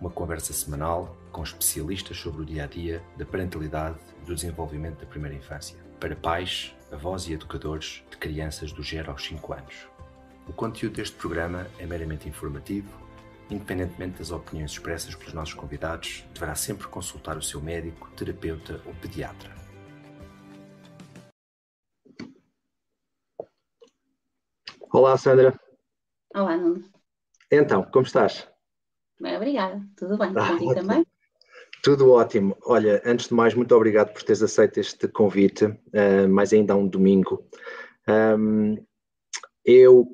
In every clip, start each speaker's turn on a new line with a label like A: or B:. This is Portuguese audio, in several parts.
A: uma conversa semanal com especialistas sobre o dia a dia da parentalidade e do desenvolvimento da primeira infância, para pais, avós e educadores de crianças do 0 aos 5 anos. O conteúdo deste programa é meramente informativo, independentemente das opiniões expressas pelos nossos convidados, deverá sempre consultar o seu médico, terapeuta ou pediatra.
B: Olá, Sandra.
C: Olá, Nuno.
B: Então, como estás?
C: Bem, obrigada. Tudo bem? Ah, Contigo também?
B: Tudo ótimo. Olha, antes de mais, muito obrigado por teres aceito este convite, uh, mais ainda há um domingo. Um, eu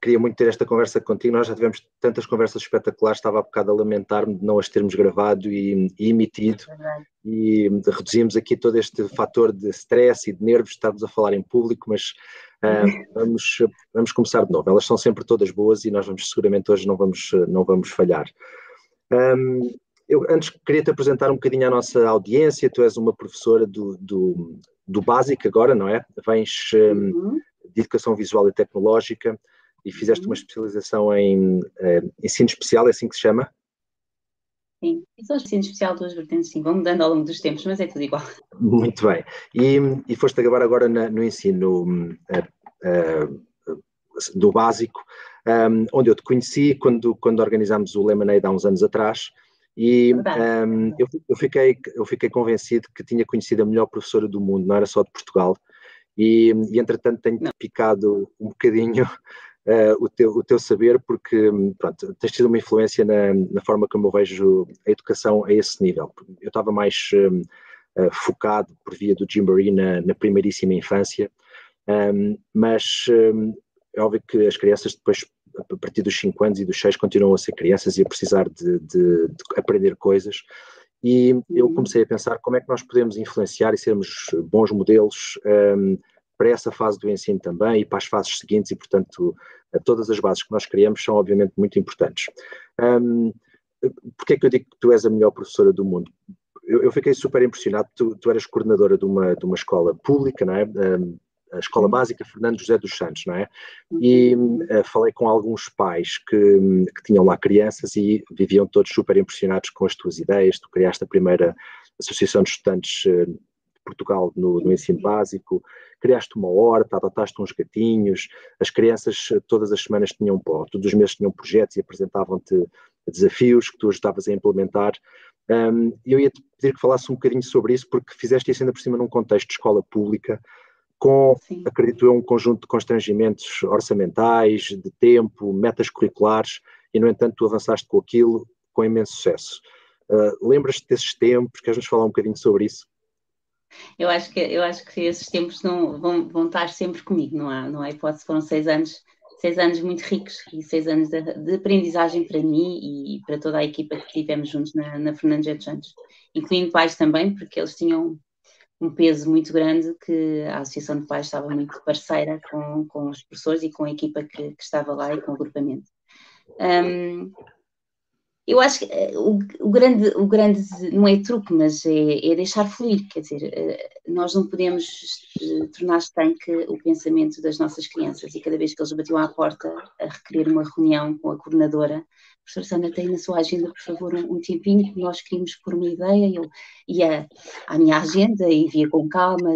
B: queria muito ter esta conversa contigo. Nós já tivemos tantas conversas espetaculares, estava há bocado a lamentar-me de não as termos gravado e, e emitido. É e reduzimos aqui todo este fator de stress e de nervos, estamos a falar em público, mas uh, vamos, vamos começar de novo. Elas são sempre todas boas e nós vamos seguramente hoje não vamos, não vamos falhar. Um, eu antes queria te apresentar um bocadinho à nossa audiência. Tu és uma professora do, do, do básico agora, não é? Vens um, uhum. de Educação Visual e Tecnológica e fizeste uhum. uma especialização em uh, ensino especial, é assim que se chama?
C: Sim, e só ensino especial duas vertentes, sim, vão mudando ao longo dos tempos, mas é tudo igual.
B: Muito bem. E, e foste acabar agora na, no ensino uh, uh, do básico, um, onde eu te conheci quando, quando organizámos o Lemonade há uns anos atrás, e um, eu, eu, fiquei, eu fiquei convencido que tinha conhecido a melhor professora do mundo, não era só de Portugal, e, e entretanto tenho não. picado um bocadinho uh, o, teu, o teu saber, porque pronto, tens tido uma influência na, na, forma como eu vejo a educação a esse nível. Eu estava mais um, uh, eh, focado por via do Gymboree na, na primeiríssima infância, um, mas um, é óbvio que as crianças depois, a partir dos 5 anos e dos 6, continuam a ser crianças e a precisar de, de, de aprender coisas. E eu uhum. comecei a pensar como é que nós podemos influenciar e sermos bons modelos um, para essa fase do ensino também e para as fases seguintes, e portanto, todas as bases que nós criamos são obviamente muito importantes. Um, Porquê é que eu digo que tu és a melhor professora do mundo? Eu, eu fiquei super impressionado, tu, tu, eras coordenadora de uma, de uma escola pública, não é? Um, a Escola Básica Fernando José dos Santos, não é? E uh, falei com alguns pais que, que, tinham lá crianças e viviam todos super impressionados com as tuas ideias. Tu criaste a primeira Associação de Estudantes uh, Portugal no, no ensino básico, criaste uma horta, adotaste uns gatinhos, as crianças eh, todas as semanas tinham, todos os meses tinham projetos e apresentavam-te desafios que tu ajudavas a implementar. Um, eu ia te pedir que falasse um bocadinho sobre isso, porque fizeste isso ainda por cima num contexto de escola pública, com, Sim. acredito eu, um conjunto de constrangimentos orçamentais, de tempo, metas curriculares, e no entanto tu avançaste com aquilo com imenso sucesso. Uh, Lembras-te desses tempos? Queres-nos falar um bocadinho sobre isso?
C: Eu acho que, eu acho que esses tempos não, vão, vão estar sempre comigo, não há, não há hipótese. Foram seis anos, seis anos muito ricos e seis anos de, de aprendizagem para mim e para toda a equipa que tivemos juntos na, na Fernandes de Santos, incluindo pais também, porque eles tinham um peso muito grande que a Associação de Pais estava muito parceira com, com os professores e com a equipa que, que estava lá e com o agrupamento. Um, eu acho que eh, o, o, grande, o grande não é truque, mas é, é deixar fluir, quer dizer, eh, nós não podemos eh, tornar estanque o pensamento das nossas crianças. E cada vez que eles batiam à porta a requerer uma reunião com a coordenadora, professora Sandra, tem na sua agenda, por favor, um, um tempinho, que nós queríamos pôr uma ideia, eu ia à minha agenda e via com calma,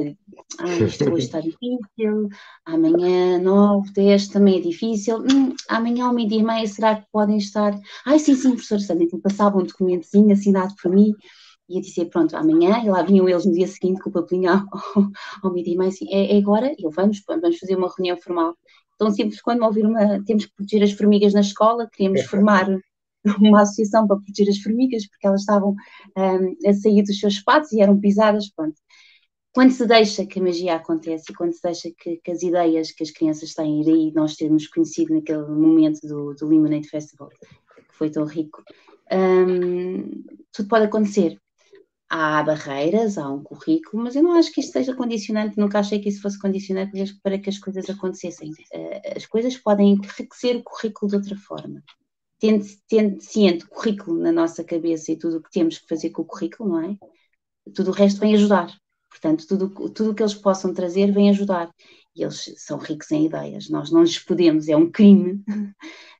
C: ah, isto hoje está difícil, amanhã nove, dez também é difícil, hum, amanhã ao meio-dia e meia será que podem estar, ai sim, sim, professora Sandra, então passava um documentozinho assinado por mim, e eu dizia, pronto, amanhã, e lá vinham eles no dia seguinte com o papelinho ao, ao meio-dia e meia, assim, é, é agora, eu vamos, vamos fazer uma reunião formal tão simples quando ouvir uma. Temos que proteger as formigas na escola, queríamos formar uma associação para proteger as formigas, porque elas estavam um, a sair dos seus espaços e eram pisadas. Pronto. Quando se deixa que a magia acontece e quando se deixa que, que as ideias que as crianças têm, e daí nós termos conhecido naquele momento do, do Lemonade Festival, que foi tão rico, um, tudo pode acontecer há barreiras, há um currículo, mas eu não acho que isto seja condicionante, nunca achei que isso fosse condicionante para que as coisas acontecessem. Eh, as coisas podem enriquecer o currículo de outra forma. Tendo, tendo ciente currículo na nossa cabeça e tudo o que temos que fazer com o currículo, não é? Tudo o resto vem ajudar. Portanto, tudo, tudo o que eles possam trazer vem ajudar. E eles são ricos em ideias. Nós não lhes podemos, é um crime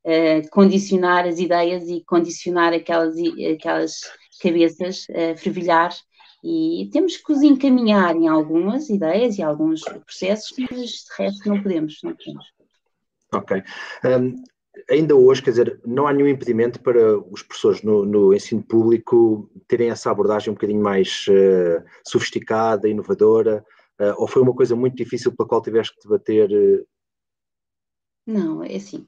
C: uh, condicionar as ideias e condicionar aquelas, aquelas cabeças a fervilhar e temos que os encaminhar em algumas ideias e alguns processos, mas de resto não podemos, não podemos.
B: Ok. Um, ainda hoje, quer dizer, não há nenhum impedimento para os professores no, no ensino público terem essa abordagem um bocadinho mais uh, sofisticada, inovadora, uh, ou foi uma coisa muito difícil pela qual tiveste que debater? Uh...
C: Não, é assim.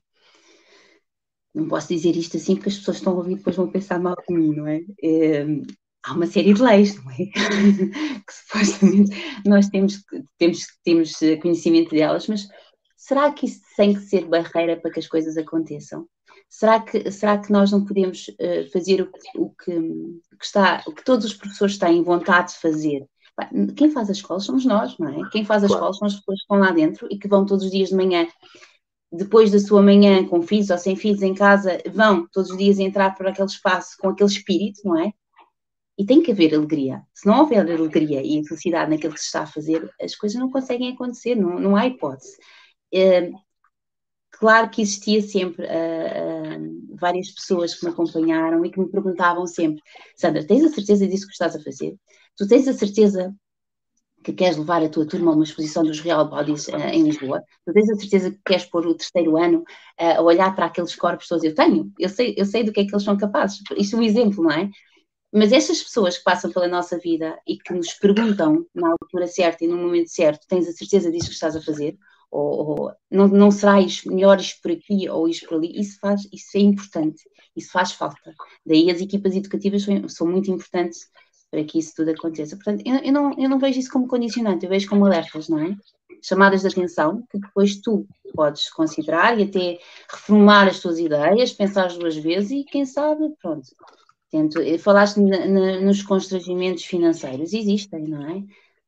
C: Não posso dizer isto assim porque as pessoas estão a ouvir depois vão pensar mal de mim, não é? é há uma série de leis, não é? que supostamente nós temos, temos, temos conhecimento delas, mas será que isso tem que ser barreira para que as coisas aconteçam? Será que, será que nós não podemos uh, fazer o, o, que, que, está, o que todos os professores têm vontade de fazer? Quem faz as escolas somos nós, não é? Quem faz as claro. escolas são as pessoas que estão lá dentro e que vão todos os dias de manhã, depois da sua manhã, com filhos ou sem filhos em casa, vão todos os dias entrar por aquele espaço com aquele espírito, não é? E tem que haver alegria. Se não houver alegria e felicidade naquilo que se está a fazer, as coisas não conseguem acontecer, não, não há hipótese. É, claro que existia sempre uh, uh, várias pessoas que me acompanharam e que me perguntavam sempre: Sandra, tens a certeza disso que estás a fazer? Tu tens a certeza que queres levar a tua turma a uma exposição dos Real Bodies uh, em Lisboa? Tu tens a certeza que queres pôr o terceiro ano a olhar para aqueles corpos todos? Eu tenho, eu sei, eu sei do que é que eles são capazes. Isto é um exemplo, não é? Mas essas pessoas que passam pela nossa vida e que nos perguntam na altura certa e no momento certo, tens a certeza disso que estás a fazer? Ou, ou não, não serás melhor isto por aqui ou isto por ali? Isso, faz, isso é importante, isso faz falta. Daí as equipas educativas são, são muito importantes para que isso tudo aconteça. Portanto, eu, eu, não, eu não vejo isso como condicionante, eu vejo como alertas, não é? Chamadas de atenção que depois tu podes considerar e até reformar as tuas ideias, pensar duas vezes e quem sabe, pronto, Tento, eh, falaste na, na, nos constrangimentos financeiros, existem, não é?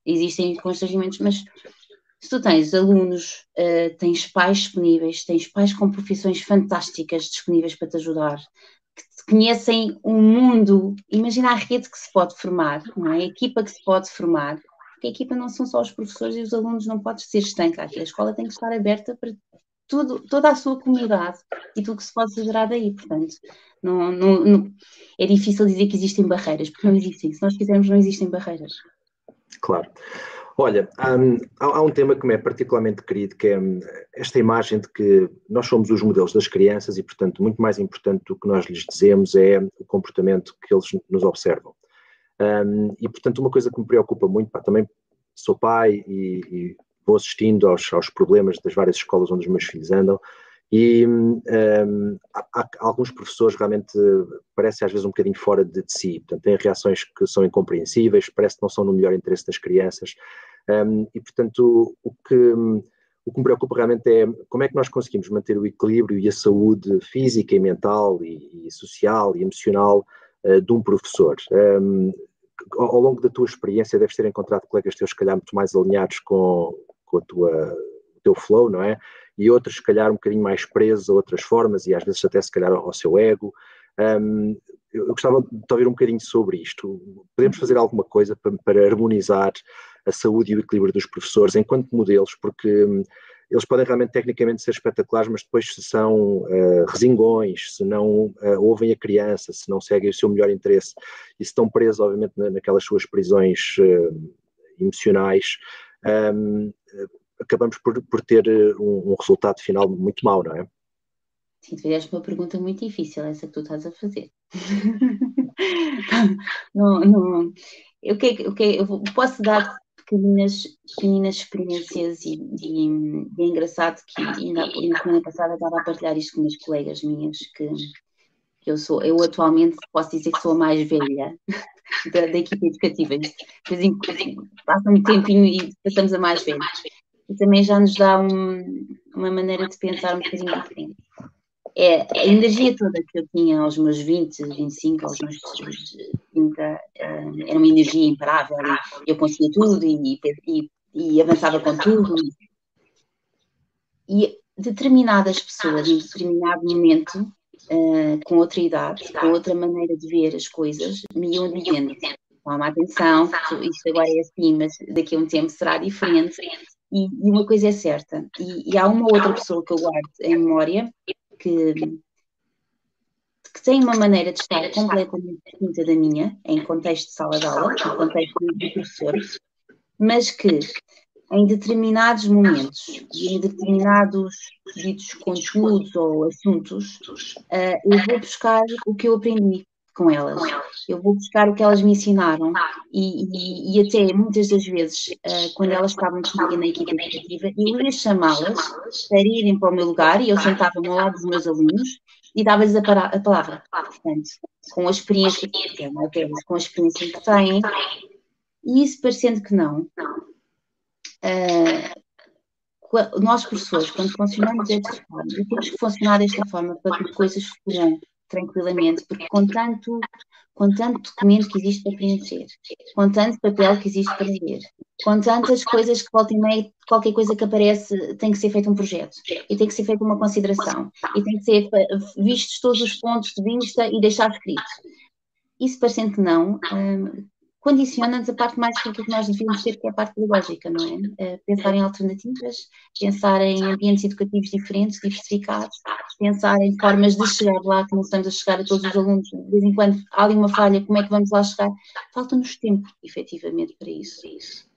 C: Existem constrangimentos, mas se tu tens alunos, uh, tens pais disponíveis, tens pais com profissões fantásticas disponíveis para te ajudar, conhecem um mundo, imagina a rede que se pode formar, não é? a equipa que se pode formar, porque a equipa não são só os professores e os alunos, não pode ser estanca aqui, a escola tem que estar aberta para tudo, toda a sua comunidade e tudo que se pode fazer daí, portanto, não, não, não, é difícil dizer que existem barreiras, porque não existem, se nós quisermos não existem barreiras.
B: Claro. Olha, um, há, há, um tema que me é particularmente querido, que é hum, esta imagem de que nós somos os modelos das crianças e, portanto, muito mais importante do que nós lhes dizemos é o comportamento que eles nos observam. Um, e, portanto, uma coisa que me preocupa muito, pá, também sou pai e, e vou assistindo aos, aos, problemas das várias escolas onde os meus filhos andam e um, há, há, alguns professores realmente parecem às vezes um bocadinho fora de, de, si, portanto têm reações que são incompreensíveis, parece que não são no melhor interesse das crianças um, e portanto o que, o que me preocupa realmente é como é que nós conseguimos manter o equilíbrio e a saúde física e mental e, e social e emocional uh, de um professor. Um, ao longo da tua experiência deves ter encontrado colegas teus, se calhar, muito mais alinhados com, com a tua, o teu flow, não é? E outros, se calhar, um bocadinho mais presos a outras formas e às vezes até, se calhar, ao seu ego. Um, eu gostava de ouvir um bocadinho sobre isto. Podemos fazer alguma coisa para, para, harmonizar a saúde e o equilíbrio dos professores enquanto modelos, porque hum, eles podem realmente tecnicamente ser espetaculares, mas depois se são uh, resingões, se não uh, ouvem a criança, se não seguem o seu melhor interesse e se estão presos, obviamente, na, naquelas suas prisões uh, emocionais, um, acabamos por, por ter um, um, resultado final muito mau, não é?
C: Sim, tu fizeste uma pergunta muito difícil, essa que tu estás a fazer. não, não, eu, que, eu, que, eu posso dar pequeninas, pequeninas experiências e, e, e é engraçado que ainda, na semana passada estava a partilhar isto com umas colegas minhas que, que eu sou, eu atualmente posso dizer que sou a mais velha da, da equipe educativa. Passa um tempinho e passamos a mais velha. Também já nos dá um, uma maneira de pensar um bocadinho diferente é, a energia toda que eu tinha aos meus 20, 25, aos meus 30, eh, era uma energia imparável. Eu conseguia tudo e, e, e avançava com tudo. E determinadas pessoas, em determinado momento, uh, com outra idade, com outra maneira de ver as coisas, me iam dizendo: toma atenção, isto agora é assim, mas daqui a um tempo será diferente. E, e uma coisa é certa, e, e há uma outra pessoa que eu guardo em memória que, que têm uma maneira de estar completamente distinta da minha, em contexto de sala de aula, em contexto de professor, mas que em determinados momentos e em determinados ditos conteúdos ou assuntos, uh, eu vou buscar o que eu aprendi com elas. Eu vou buscar o que elas me ensinaram e, e, e até muitas das vezes, uh, quando elas estavam comigo na equipe educativa, eu ia chamá-las para irem para o meu lugar e eu sentava-me ao lado dos meus alunos e dava-lhes a, a, palavra. Portanto, com a experiência que têm, com a experiência que têm, e isso parecendo que não. Uh, nós, professores, quando funcionamos desta forma, temos que funcionar desta forma para que coisas fluam tranquilamente, porque com tanto, com tanto documento que existe para preencher, com tanto papel que existe para ler, com tantas coisas que volta e meia, qualquer coisa que aparece tem que ser feito um projeto, e tem que ser feita uma consideração, e tem que ser vistos todos os pontos de vista e deixar escrito. Isso parecendo que não, hum, condiciona-nos a parte mais que nós devíamos ter, que é a parte pedagógica, não é? Uh, pensar em alternativas, pensar em ambientes educativos diferentes, diversificados, pensar em formas de chegar lá, que não estamos a chegar a todos os alunos, de vez em quando há ali uma falha, como é que vamos lá chegar? Falta-nos tempo, efetivamente, para isso.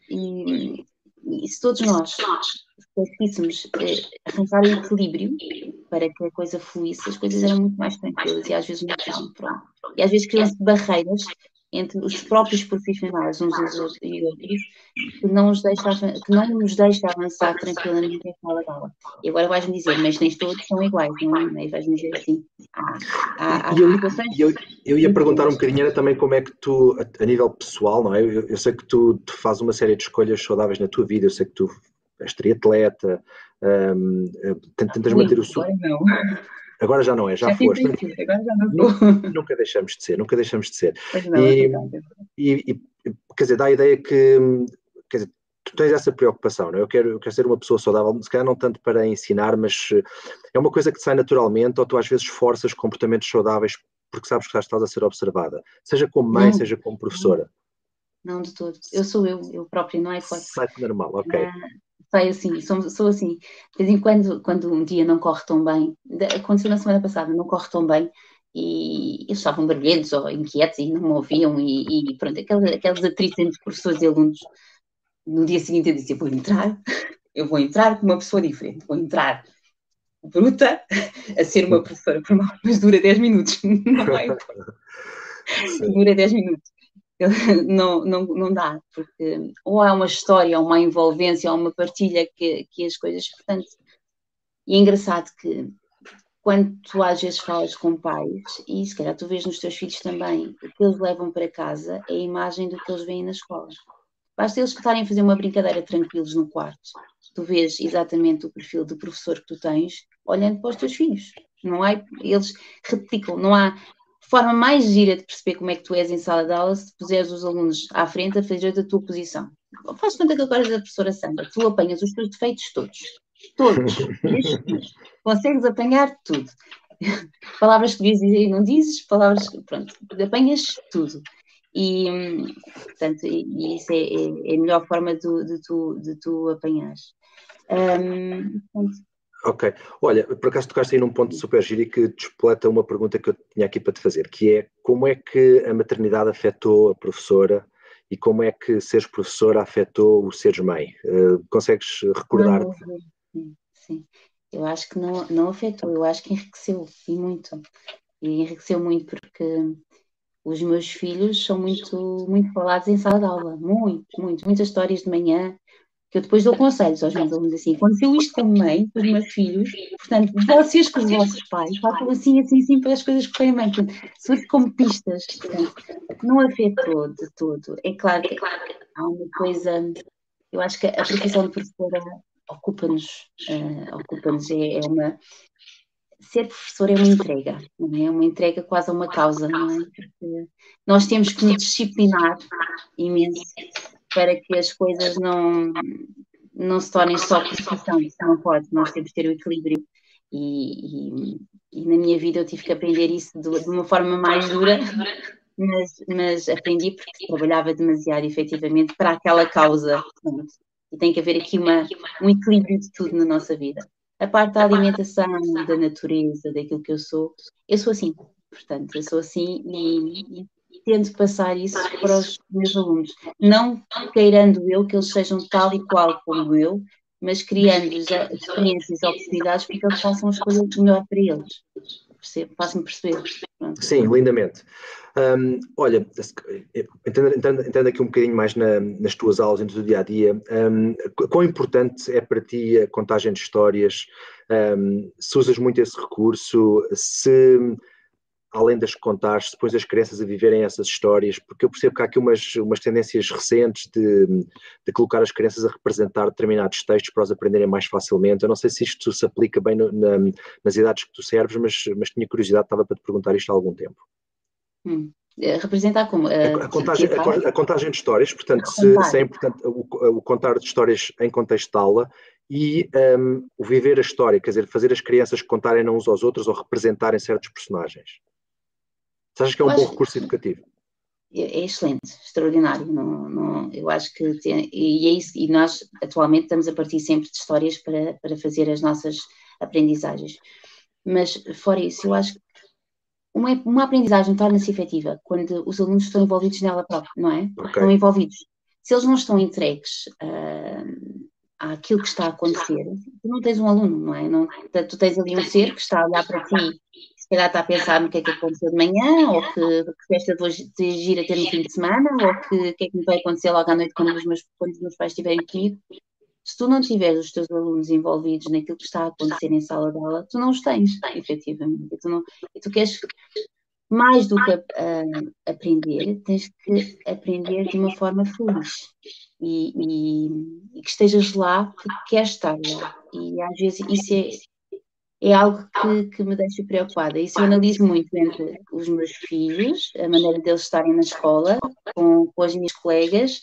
C: E, e se todos nós conseguíssemos uh, arranjar o equilíbrio para que a coisa fluísse, as coisas eram muito mais tranquilas e às vezes muito calmo, pronto. E às vezes criam-se barreiras entre os próprios profissionais uns e outros que não, nos deixa, que não nos deixa avançar tranquilamente em sala de aula. E agora vais-me dizer, mas nem todos são iguais, não é? E vais-me dizer assim, há, há, há
B: eu, eu, eu, ia perguntar um bocadinho era também como é que tu, a, a nível pessoal, não é? Eu, eu sei que tu, tu fazes uma série de escolhas saudáveis na tua vida, eu sei que tu és triatleta, um, tentas manter o... Agora não. Agora já não é, já, já foste. agora já não nunca, nunca deixamos de ser, nunca deixamos de ser. Não, e, é e, e, quer dizer, dá a ideia que quer dizer, tu tens essa preocupação, não é? Eu quero, eu quero ser uma pessoa saudável, se calhar não tanto para ensinar, mas eh, é uma coisa que te sai naturalmente, ou tu às vezes forças comportamentos saudáveis porque sabes que estás a ser observada, seja como mãe, não, seja como professora.
C: Não, de todo. Eu sou eu, eu própria, não é
B: fácil. Sai normal, ok.
C: Sai assim, sou, sou assim. De vez em quando, quando um dia não corre tão bem, aconteceu na semana passada, não corre tão bem, e eles estavam barulhentos ou inquietos e não me ouviam, e, e pronto, aquelas, aquelas atritos entre professores e alunos. No dia seguinte eu disse: Eu vou entrar, eu vou entrar com uma pessoa diferente, vou entrar bruta a ser uma professora formal, mas dura 10 minutos, não é? Dura 10 minutos. não, não, não dá, porque ou há uma história, ou uma envolvência, ou uma partilha que, que as coisas, portanto, e é engraçado que quando tu às vezes falas com pais, e se calhar tu vês nos teus filhos também, o que eles levam para casa é a imagem do que eles veem na escola. Basta eles estarem a fazer uma brincadeira tranquilos no quarto. Tu vês exatamente o perfil do professor que tu tens olhando para os teus filhos. Não há, eles replicam, não há forma mais gira de perceber como é que tu és em sala de aula se puseres os alunos à frente a fazer a tua posição. Faz conta que agora és a professora Sandra, tu apanhas os teus defeitos todos. Todos. Consegues apanhar tudo. Palavras que dizer e não dizes, palavras que, pronto, apanhas tudo. E, portanto, e isso é, é, é, a melhor forma de, de, tu, de tu apanhares. Um,
B: portanto, Ok. Olha, por acaso tocaste aí num ponto super giro e que despoleta uma pergunta que eu tinha aqui para te fazer, que é como é que a maternidade afetou a professora e como é que seres professora afetou o seres mãe? Uh, consegues recordar? Não,
C: sim, sim, eu acho que não, não afetou, eu acho que enriqueceu e muito. E enriqueceu muito porque os meus filhos são muito, muito falados em sala de aula, muito, muito, muitas histórias de manhã, que eu depois dou conselhos aos meus alunos assim, aconteceu isto com a mãe, com os meus filhos, portanto, vocês com os vossos pais, façam assim, assim, assim, para as coisas a mãe, portanto, surge como pistas, portanto, não afetou de todo. É claro que há uma coisa, eu acho que a profissão de professora ocupa-nos, uh, ocupa-nos, é, é uma ser professor é uma entrega, não é? É uma entrega quase a uma causa, não é? Porque nós temos que nos disciplinar imenso para que as coisas não, não se tornem só profissão, isso não pode, nós temos que ter o equilíbrio. E, e, e, na minha vida eu tive que aprender isso de, de uma forma mais dura, mas, mas, aprendi porque trabalhava demasiado efetivamente para aquela causa. Portanto, e tem que haver aqui uma, um equilíbrio de tudo na nossa vida. a parte da alimentação, da natureza, daquilo que eu sou, eu sou assim. Portanto, eu sou assim e, tento passar isso para os meus alunos. Não queirando eu que eles sejam tal e qual como eu, mas criando-lhes experiências e oportunidades para que eles façam a escolha melhor para eles. Faço-me perceber.
B: Pronto. Sim, lindamente. Um, olha, entrando, entrando, entrando, aqui um bocadinho mais na, nas tuas aulas, no teu dia a dia, um, quão importante é para ti a contagem de histórias? Um, se usas muito esse recurso, se além das contares, depois as crianças a viverem essas histórias, porque eu percebo que há aqui umas, umas tendências recentes de, de colocar as crianças a representar determinados textos para os aprenderem mais facilmente. Eu não sei se isto se aplica bem no, na, nas idades que tu serves, mas, mas tinha curiosidade, estava para te perguntar isto há algum tempo.
C: Hum. Eh, representar como?
B: A, a, contagem, a, a, contagem, de histórias, portanto, se, se, é importante o, o, contar de histórias em contexto de aula e um, o viver a história, quer dizer, fazer as crianças contarem uns aos outros ou representarem certos personagens. Você acha que é um bom recurso educativo?
C: É, é excelente, extraordinário. Não, não, eu acho que tem, e é isso, e nós atualmente estamos a partir sempre de histórias para, para fazer as nossas aprendizagens. Mas fora isso, eu acho que uma, uma aprendizagem torna-se efetiva quando os alunos estão envolvidos nela própria, não é? Okay. Estão envolvidos. Se eles não estão entregues uh, àquilo que está a acontecer, tu não tens um aluno, não é? Não, tu tens ali um ser que está a olhar para ti se calhar está a pensar no que é que aconteceu de manhã, ou que, que festa vou gira ter no fim de semana, ou que que é que me vai acontecer logo à noite quando os meus, quando os meus pais estiverem comigo. Se tu não tiveres os teus alunos envolvidos naquilo que está a acontecer em sala de aula, tu não os tens, efetivamente. E tu, não, e tu queres mais do que uh, aprender, tens que aprender de uma forma feliz e, e, e, que estejas lá porque queres estar lá. E às vezes isso é, é algo que, que me deixa preocupada. Isso eu analiso muito entre os meus filhos, a maneira deles estarem na escola, com, com as minhas colegas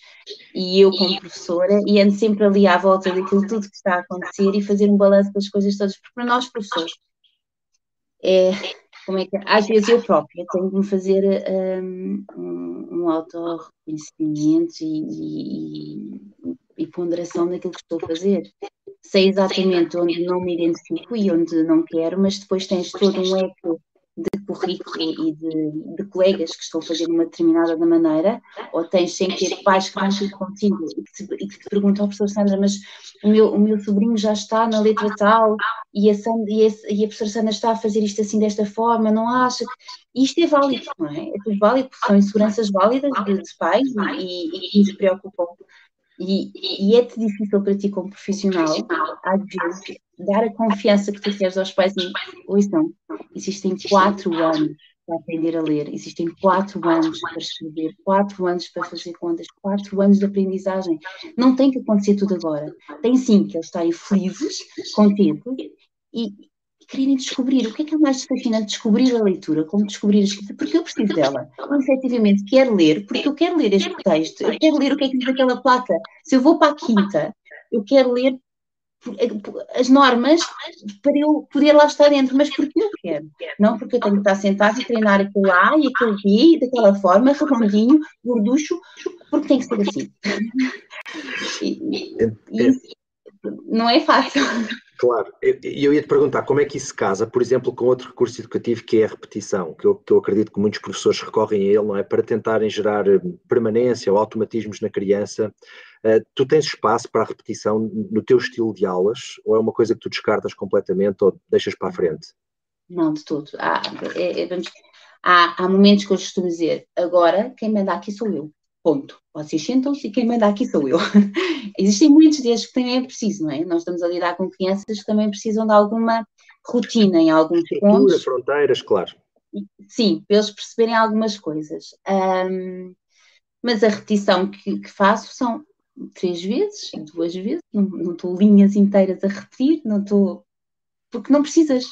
C: e eu como professora, e ando sempre ali à volta daquilo tudo que está a acontecer e fazer um balanço das coisas todas, porque para nós, professores, é, como é que, às vezes eu própria tenho de me fazer um, um, um auto-reconhecimento e, e, e ponderação naquilo que estou a fazer sei exatamente onde não me identifico e onde não quero, mas depois tens todo um eco de currículo e de, de, colegas que estão a fazer uma determinada maneira, ou tens sem ter pais que vão ter contigo e que, te, e que te perguntam ao professor Sandra, mas o meu, o meu sobrinho já está na letra tal e a, Sandra, e, a, e a professora Sandra está a fazer isto assim desta forma, não acha? E isto é válido, não é? É tudo válido, porque são inseguranças válidas de, de pais e, e, e nos preocupam e, e é-te difícil para ti, como profissional, às vezes, dar a confiança que tu queres aos pais e, ouçam, existem quatro anos para aprender a ler, existem quatro anos para escrever, quatro anos para fazer contas, quatro anos de aprendizagem. Não tem que acontecer tudo agora. Tem sim que eles estarem felizes, contentes e, quererem descobrir. O que é que é mais fascinante descobrir a leitura, como descobrir a escrita, porque eu preciso dela. Eu efetivamente quero ler, porque eu quero ler este texto, eu quero ler o que é que diz aquela placa. Se eu vou para a quinta, eu quero ler as normas para eu poder lá estar dentro, mas porque eu quero, não porque eu tenho que estar sentado e treinar aquilo A e aquele B daquela forma, redondinho, gorducho, porque tem que ser assim. E, e, e não é fácil.
B: Claro, e eu, ia te perguntar como é que isso se casa, por exemplo, com outro recurso educativo que é a repetição, que eu, que eu acredito que muitos professores recorrem a ele, não é? Para tentarem gerar eh, permanência ou automatismos na criança. Uh, tu tens espaço para a repetição no teu estilo de aulas, ou é uma coisa que tu descartas completamente ou deixas para a frente?
C: Não, de tudo. Há, é, é, vamos, há, há momentos que eu costumo dizer, agora quem manda aqui sou eu. Ponto. Vocês sentam-se e quem manda aqui sou eu. Existem muitos destes que também é preciso, não é? Nós estamos a lidar com crianças que também precisam de alguma rotina em alguns pontos.
B: fronteiras, claro.
C: Sim, para eles perceberem algumas coisas. Um, mas a repetição que, que, faço são três vezes, duas vezes, não, não estou linhas inteiras a repetir, não estou. Porque não precisas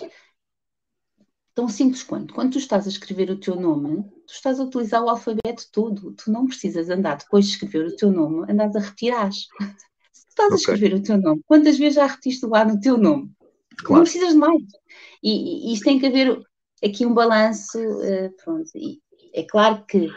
C: tão simples quanto quando tu estás a escrever o teu nome, tu estás a utilizar o alfabeto todo. Tu não precisas andar depois de escrever o teu nome, andas a retirar. Se estás okay. a escrever o teu nome, quantas vezes já repetiste o A no teu nome? Claro. Não precisas de mais. E, e isto tem que haver aqui um balanço, uh, pronto. E é claro que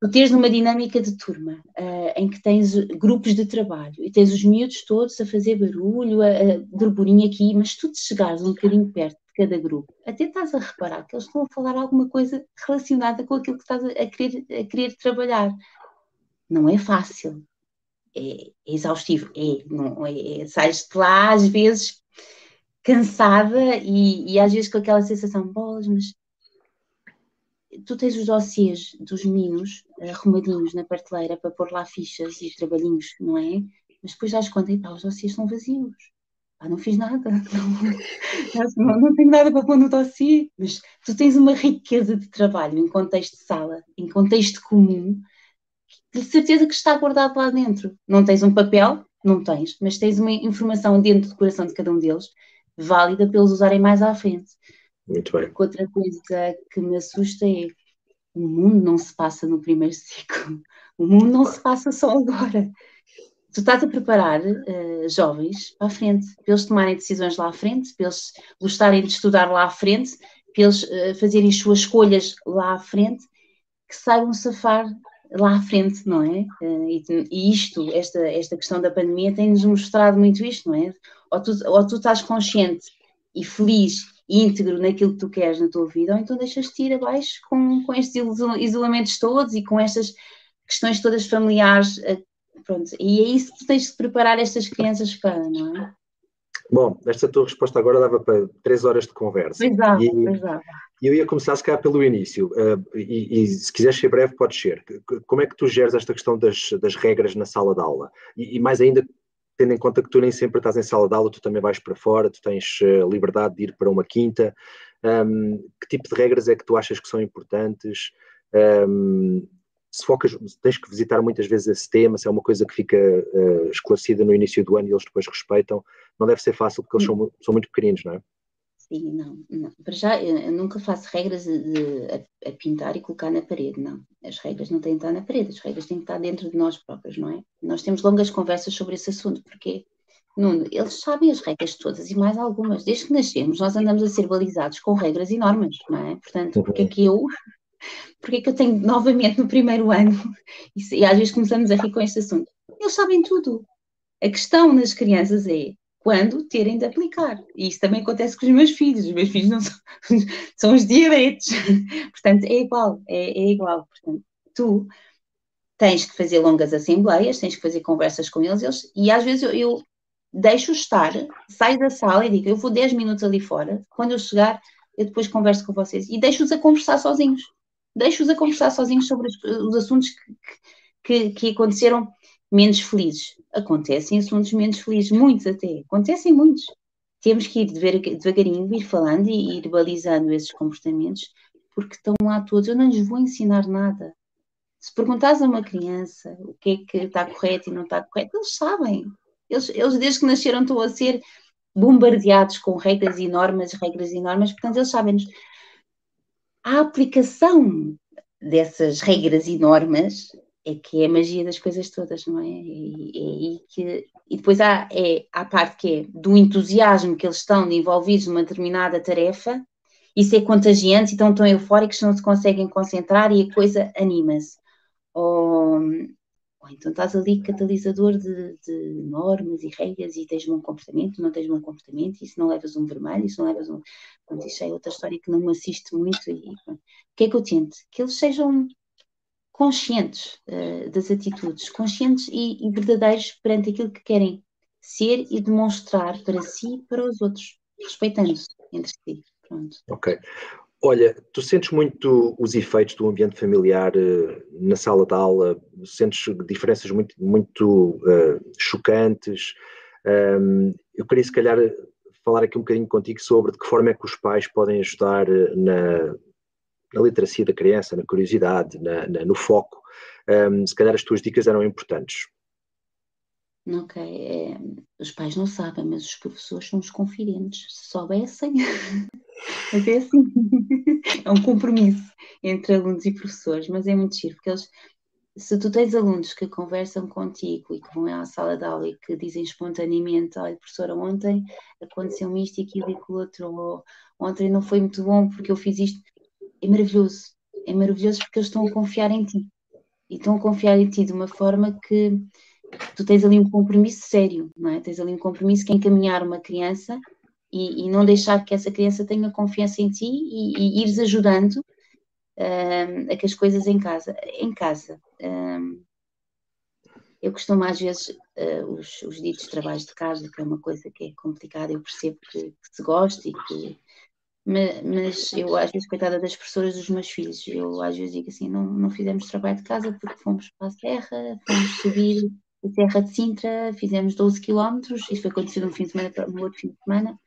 C: tu teres numa dinâmica de turma uh, em que tens grupos de trabalho e tens os miúdos todos a fazer barulho, a, a burburinho aqui, mas tu te chegares um bocadinho perto cada grupo, até estás a reparar que eles estão a falar alguma coisa relacionada com aquilo que estás a, querer, a querer trabalhar. Não é fácil, é, exaustivo, é, não, é, é sais de lá às vezes cansada e, e às vezes com aquela sensação, bolas, mas tu tens os dossiês dos meninos arrumadinhos na prateleira para pôr lá fichas e trabalhinhos, não é? Mas depois dás conta e pá, os dossiês estão vazios. Pá, não fiz nada, não, não, não tenho nada para pôr no dossiê. Mas tu tens uma riqueza de trabalho em contexto de sala, em contexto comum, de certeza que está guardado lá dentro. Não tens um papel? Não tens, mas tens uma informação dentro do coração de cada um deles, válida para eles usarem mais à frente.
B: Muito bem.
C: Outra coisa que me assusta é o mundo não se passa no primeiro ciclo. O mundo não se passa só agora. Tu estás a preparar uh, jovens para a frente, para eles tomarem decisões lá à frente, para eles gostarem de estudar lá à frente, para eles uh, fazerem as suas escolhas lá à frente, que saibam safar lá à frente, não é? Uh, e, e, isto, esta, esta questão da pandemia, tem-nos mostrado muito isto, não é? Ou tu, ou tu estás consciente e feliz íntegro naquilo que tu queres na tua vida, ou então deixas-te ir abaixo com, com estes isolamentos todos e com estas questões todas familiares. Pronto, e é isso que tens de preparar estas crianças para, não é?
B: Bom, esta tua resposta agora dava para três horas de conversa.
C: Exato, e,
B: E eu ia começar, se calhar, pelo início. Uh, e, e, se quiseres ser breve, pode ser. Como é que tu geres esta questão das, das regras na sala de aula? E, e, mais ainda, tendo em conta que tu nem sempre estás em sala de aula, tu também vais para fora, tu tens uh, liberdade de ir para uma quinta. Um, que tipo de regras é que tu achas que são importantes? Um, se focas, tens que visitar muitas vezes esse tema, se é uma coisa que fica uh, esclarecida no início do ano e eles depois respeitam, não deve ser fácil porque eles são, são muito pequeninos, não é?
C: Sim, não, não. Para já, eu nunca faço regras de, a, a, pintar e colocar na parede, não. As regras não têm que estar na parede, as regras têm que estar dentro de nós próprios, não é? Nós temos longas conversas sobre esse assunto, porque Nuno, eles sabem as regras todas e mais algumas. Desde que nascemos, nós andamos a ser balizados com regras e normas, não é? Portanto, porque é que eu, porque é que eu tenho novamente no primeiro ano, e, e às vezes começamos a rir com este assunto, eles sabem tudo. A questão nas crianças é quando terem de aplicar. E isso também acontece com os meus filhos. Os meus filhos não são, são os diabetes. Portanto, é igual, é, é, igual. Portanto, tu tens que fazer longas assembleias, tens que fazer conversas com eles, eles e às vezes eu, eu deixo estar, saio da sala e digo, eu vou 10 minutos ali fora, quando eu chegar, eu depois converso com vocês e deixo-os a conversar sozinhos. Deixo-os a conversar sozinhos sobre os, os assuntos que, que, que aconteceram menos felizes. Acontecem assuntos menos felizes, muitos até, acontecem muitos. Temos que ir devagarinho, ir falando e ir balizando esses comportamentos, porque estão lá todos. Eu não lhes vou ensinar nada. Se perguntares a uma criança o que é que está correto e não está correto, eles sabem. Eles, eles desde que nasceram, estão a ser bombardeados com regras e normas, regras e normas, portanto, eles sabem-nos. A aplicação dessas regras e normas é que é a magia das coisas todas, não é? E, e, que, e depois há, é, há a parte que é do entusiasmo que eles estão envolvidos numa determinada tarefa, isso é contagiante, então tão eufóricos não se conseguem concentrar e a coisa anima-se. Ou, ou, então estás ali catalisador de, de, normas e regras e tens um comportamento, não tens um comportamento, e se não levas um vermelho, e se não levas um. Pronto, isso é outra história que não me assiste muito. E, o que é que eu tento? Que eles sejam conscientes uh, das atitudes, conscientes e, e, verdadeiros perante aquilo que querem ser e demonstrar para si e para os outros, respeitando-se entre si. Pronto.
B: Ok. Olha, tu sentes muito os efeitos do ambiente familiar uh, na sala de aula? Sentes diferenças muito, muito uh, chocantes? Um, eu queria, se calhar, falar aqui um bocadinho contigo sobre de que forma é que os pais podem ajudar na, na literacia da criança, na curiosidade, na, na, no foco. Um, se calhar as tuas dicas eram importantes.
C: Ok, é, os pais não sabem, mas os professores são os confidentes. Se soubessem, mas é assim. é um compromisso entre alunos e professores, mas é muito giro, porque eles, se tu tens alunos que conversam contigo e que vão à sala de aula e que dizem espontaneamente, olha, professora, ontem aconteceu isto e aquilo e aquilo outro, ou ontem não foi muito bom porque eu fiz isto, é maravilhoso. É maravilhoso porque eles estão a confiar em ti. e estão a confiar em ti de uma forma que tu tens ali um compromisso sério, não é? Tens ali um compromisso que é encaminhar uma criança e, e não deixar que essa criança tenha confiança em ti e, e ires ajudando um, a que as coisas em casa, em casa, um, eu costumo às vezes uh, os, os ditos trabalhos de casa, que é uma coisa que é complicada, eu percebo que, que se gosta e que mas, eu às vezes, coitada das professoras dos meus filhos, eu às vezes digo assim, não, não fizemos trabalho de casa porque fomos para a serra, fomos subir a Serra de Sintra, fizemos 12 quilómetros, isto foi acontecido um fim de semana, no outro fim de semana,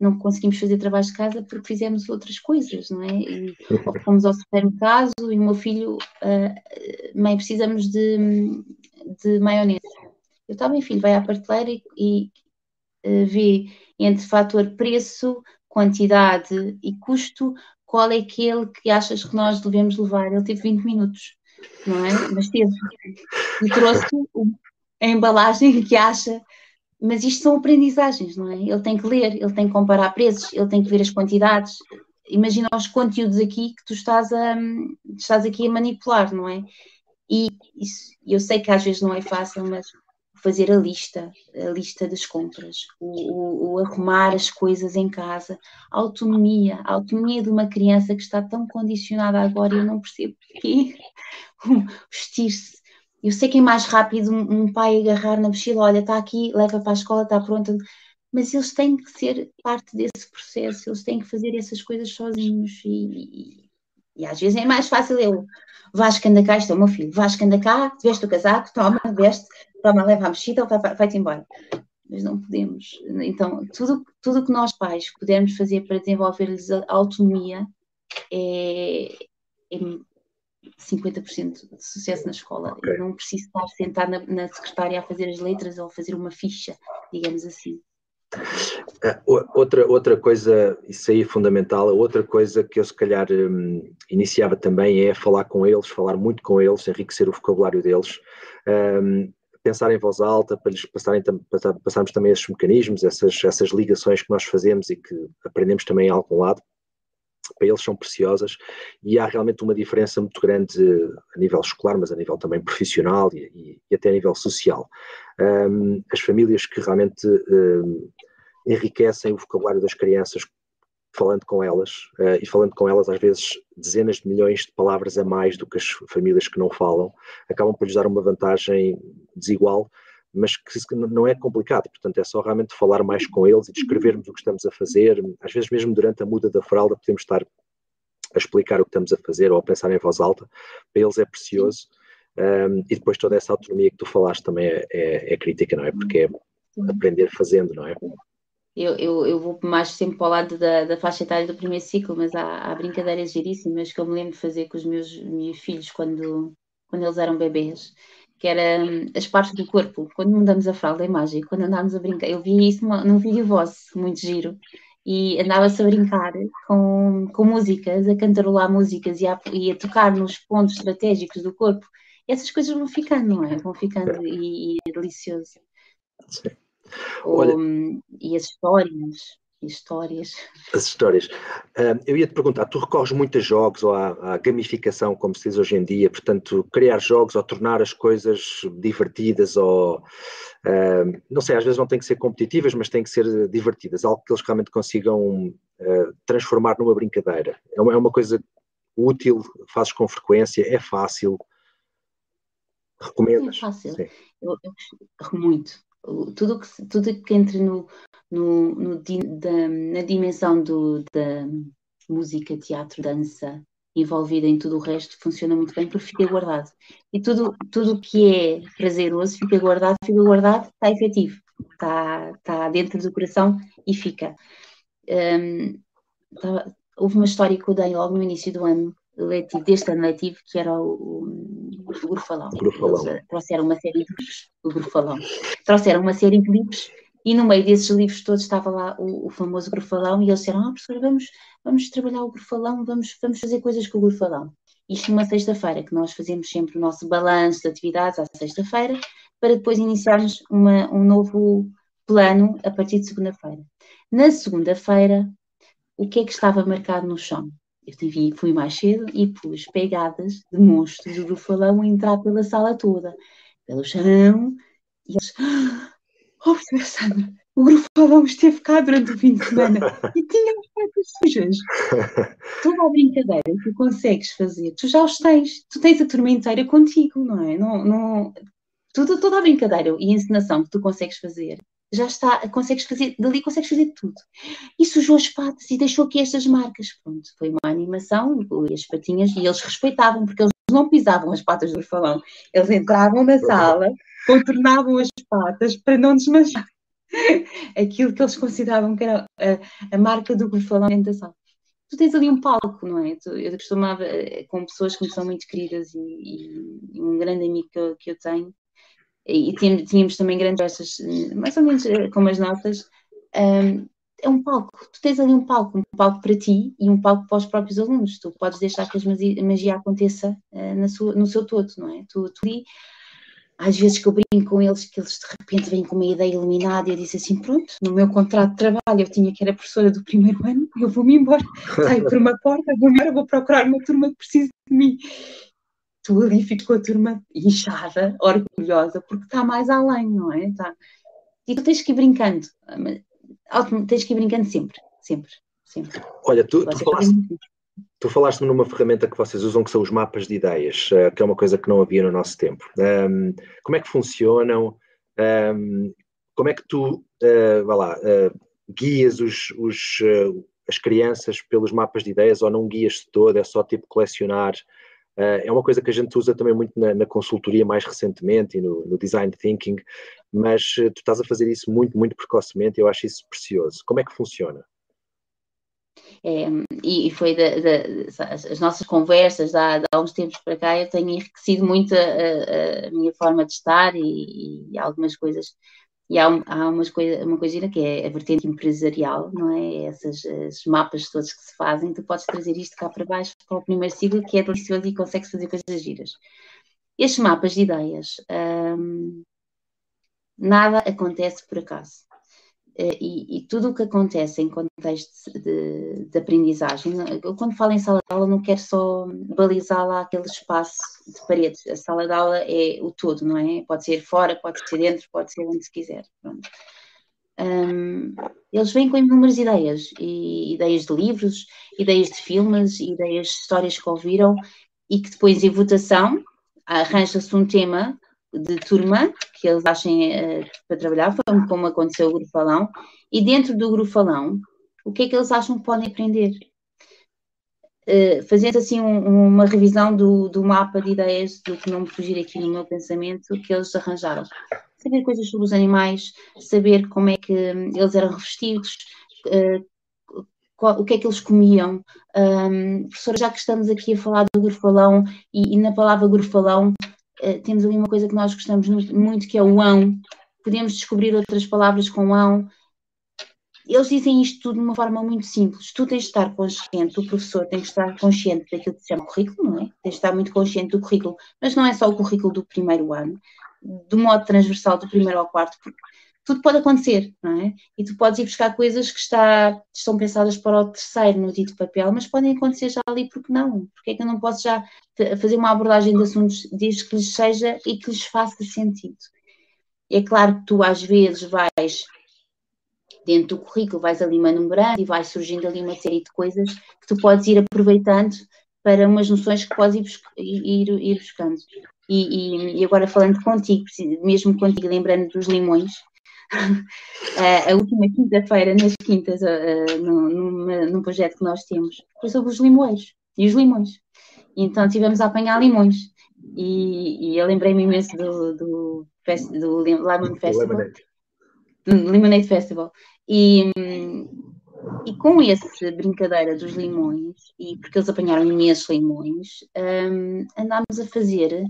C: não conseguimos fazer trabalho de casa porque fizemos outras coisas, não é? E, fomos ao supermercado e o meu filho, uh, mãe, precisamos de, de maionese. Eu estava, bem, filho, vai à prateleira e, e uh, vê entre fator preço, quantidade e custo, qual é aquele que achas que nós devemos levar? Ele teve 20 minutos, não é? Mas teve. E trouxe a embalagem que acha mas isto são aprendizagens, não é? Ele tem que ler, ele tem que comparar preços, ele tem que ver as quantidades. Imagina os conteúdos aqui que tu estás, a, estás aqui a manipular, não é? E isso, eu sei que às vezes não é fácil, mas fazer a lista, a lista das compras, o, o, o, arrumar as coisas em casa, a autonomia, a autonomia de uma criança que está tão condicionada agora, eu não percebo porquê, vestir-se, eu sei que é mais rápido um, pai agarrar na mochila, olha, está aqui, leva para a escola, está pronta, mas eles têm que ser parte desse processo, eles têm que fazer essas coisas sozinhos e, e, e às vezes é mais fácil eu, Vasco anda cá, isto é o meu filho, Vasco anda cá, veste o casaco, toma, veste, toma, leva a mochila, vai, vai-te embora. Mas não podemos. Então, tudo tudo que nós pais pudermos fazer para desenvolver-lhes a autonomia é, é 50% de sucesso na escola. Okay. Eu não preciso estar sentado na, na, secretária a fazer as letras ou a fazer uma ficha, digamos assim.
B: Uh, outra, outra coisa, isso aí é fundamental, outra coisa que eu se calhar um, iniciava também é falar com eles, falar muito com eles, enriquecer o vocabulário deles, um, pensar em voz alta, para lhes passarem, passarmos também esses mecanismos, essas, essas ligações que nós fazemos e que aprendemos também em algum lado, para eles são preciosas e há realmente uma diferença muito grande a nível escolar, mas a nível também profissional e, e até a nível social. Um, as famílias que realmente um, enriquecem o vocabulário das crianças falando com elas uh, e falando com elas às vezes dezenas de milhões de palavras a mais do que as famílias que não falam, acabam por lhes dar uma vantagem desigual mas que não é complicado, portanto é só realmente falar mais com eles e descrevermos o que estamos a fazer, às vezes mesmo durante a muda da fralda podemos estar a explicar o que estamos a fazer ou a pensar em voz alta, para eles é precioso. Um, e depois toda essa autonomia que tu falaste também é, é, é crítica, não é? Porque é aprender fazendo, não é?
C: Eu, eu, eu, vou mais sempre para o lado da, da faixa etária do primeiro ciclo, mas há, há, brincadeiras giríssimas que eu me lembro de fazer com os meus, meus filhos quando, quando eles eram bebês que era hum, as partes do corpo, quando mudamos a fralda, é mágico, quando andámos a brincar, eu vi isso num vídeo vosso, muito giro, e andava-se a brincar com, com músicas, a cantarolar músicas e a, e a tocar nos pontos estratégicos do corpo, essas coisas vão ficando, não é? Vão ficando e, e é delicioso. Sim. Olha, hum, e as histórias, histórias.
B: As histórias. Eu ia te perguntar, tu recorres muito a jogos ou à, à, gamificação, como se diz hoje em dia, portanto, criar jogos ou tornar as coisas divertidas ou, não sei, às vezes não têm que ser competitivas, mas têm que ser divertidas, algo que eles realmente consigam uh, transformar numa brincadeira. É uma, é uma coisa útil, fazes com frequência, é fácil. Recomendas?
C: É fácil. Eu, eu, muito. Tudo que, tudo que entre no, no, no da, na dimensão do, da música, teatro, dança, envolvida em tudo o resto, funciona muito bem porque fica guardado. E tudo tudo que é prazeroso fica guardado, fica guardado, está efetivo, está, está dentro do coração e fica. Um, tá, houve uma história que eu dei logo no início do ano letivo, deste ano letivo, que era o, o, Grufalão. Grufalão. Eles trouxeram uma série de livros, o Grufalão. Trouxeram uma série de livros e no meio desses livros todos estava lá o, o famoso grufalão, e eles disseram: Ah, professora, vamos, vamos trabalhar o grufalão, vamos, vamos fazer coisas com o grufalão. Isto numa sexta-feira, que nós fazemos sempre o nosso balanço de atividades à sexta-feira, para depois iniciarmos uma, um novo plano a partir de segunda-feira. Na segunda-feira, o que é que estava marcado no chão? Eu tive, fui mais cedo e pus pegadas de monstros do grufalão a entrar pela sala toda, pelo chão, e eles, oh, Sandra, o grufalão esteve cá durante o fim de semana e tinha as patas sujas. Toda a brincadeira que consegues fazer, tu já os tens, tu tens a turma inteira contigo, não é? Não, não, tudo, toda a brincadeira e encenação que tu consegues fazer, já está, consegues fazer, dali consegues fazer tudo. E sujou as patas e deixou aqui estas marcas. Pronto, foi uma animação, e as patinhas, e eles respeitavam, porque eles não pisavam as patas do falão. Eles entravam na sala, contornavam as patas para não desmanchar aquilo que eles consideravam que era a, a marca do grufalão dentro da sala. Tu tens ali um palco, não é? Eu costumava, eh, com pessoas que me são muito queridas e, e um grande amigo que eu, que eu tenho, e tínhamos, tínhamos também grandes festas, mais ou menos eh, como as notas, um, é um palco, tu tens ali um palco, um palco para ti e um palco para os próprios alunos, tu podes deixar que a magia aconteça uh, na sua, no seu todo, não é? Tu, tu ali, às vezes que eu brinco com eles, que eles de repente vêm com uma ideia iluminada e eu disse assim, pronto, no meu contrato de trabalho eu tinha que era professora do primeiro ano, eu vou-me embora, saio por uma porta, vou-me embora, vou procurar uma turma que precisa de mim tu ali ficou a turma inchada, orgulhosa, porque está mais além, não é? Tá. E tu tens que ir brincando, tens que ir brincando sempre, sempre, sempre.
B: Olha, tu, tu falaste, tu falaste numa ferramenta que vocês usam que são os mapas de ideias, eh, que é uma coisa que não havia no nosso tempo. Um, como é que funcionam? Um, como é que tu, uh, vá lá, uh, guias os, os uh, as crianças pelos mapas de ideias ou não guias todo, é só tipo colecionar é uma coisa que a gente usa também muito na, na consultoria mais recentemente e no, no, design thinking, mas uh, tu estás a fazer isso muito, muito precocemente e eu acho isso precioso. Como é que funciona?
C: É, e foi da, da, as nossas conversas há, há uns tempos para cá, eu tenho enriquecido muito a, a minha forma de estar e, e algumas coisas e há, há umas coisa, uma coisinha que é a vertente empresarial, não é? Essas esses mapas todos que se fazem, tu podes trazer isto cá para baixo para o primeiro ciclo, que é delicioso e consegues fazer coisas giras. Estes mapas de ideias, hum, nada acontece por acaso. Eh, e, e, tudo o que acontece em contexto de, de, aprendizagem, eu quando falo em sala de aula não quero só balizar lá aquele espaço de paredes, a sala de aula é o todo, não é? Pode ser fora, pode ser dentro, pode ser onde se quiser. Um, eles vêm com inúmeras ideias, e, ideias de livros, ideias de filmes, ideias de histórias que ouviram e que depois em votação arranja-se um tema de turma que eles achem uh, para trabalhar, foi como aconteceu o Grupalão, e dentro do Grupalão, o que é que eles acham que podem aprender? Uh, fazendo assim um, uma revisão do, do, mapa de ideias, do que não me fugir aqui no meu pensamento, que eles arranjaram. Saber coisas sobre os animais, saber como é que eles eram revestidos, uh, qual, o que é que eles comiam. Um, professora, já que estamos aqui a falar do grufalão, e, e na palavra grufalão eh, temos ali uma coisa que nós gostamos muito, que é o ão. Podemos descobrir outras palavras com ão. Eles dizem isto tudo de uma forma muito simples. Tu tens de estar consciente, o professor tem que estar consciente daquilo que se chama currículo, não é? Tens de estar muito consciente do currículo, mas não é só o currículo do primeiro ano, do modo transversal do primeiro ao quarto, porque tudo pode acontecer, não é? E tu podes ir buscar coisas que está, estão pensadas para o terceiro no dito papel, mas podem acontecer já ali, porque não? Porque é que eu não posso já fazer uma abordagem de assuntos desde que lhes seja e que lhes faça sentido? É claro que tu às vezes vais dentro do currículo, vais ali manumerando e vai surgindo ali uma série de coisas que tu podes ir aproveitando para umas noções que podes ir, ir, ir buscando. E, e, e, agora falando contigo, mesmo contigo, lembrando dos limões, a última quinta-feira, nas quintas, uh, num, num projeto que nós temos, foi sobre os limoeiros e os limões. Então estivemos a apanhar limões. E, e eu lembrei-me imenso do, do, do Lemon Festival. Do Lemonade Festival. E, e com essa brincadeira dos limões, e porque eles apanharam imensos limões, um, andámos a fazer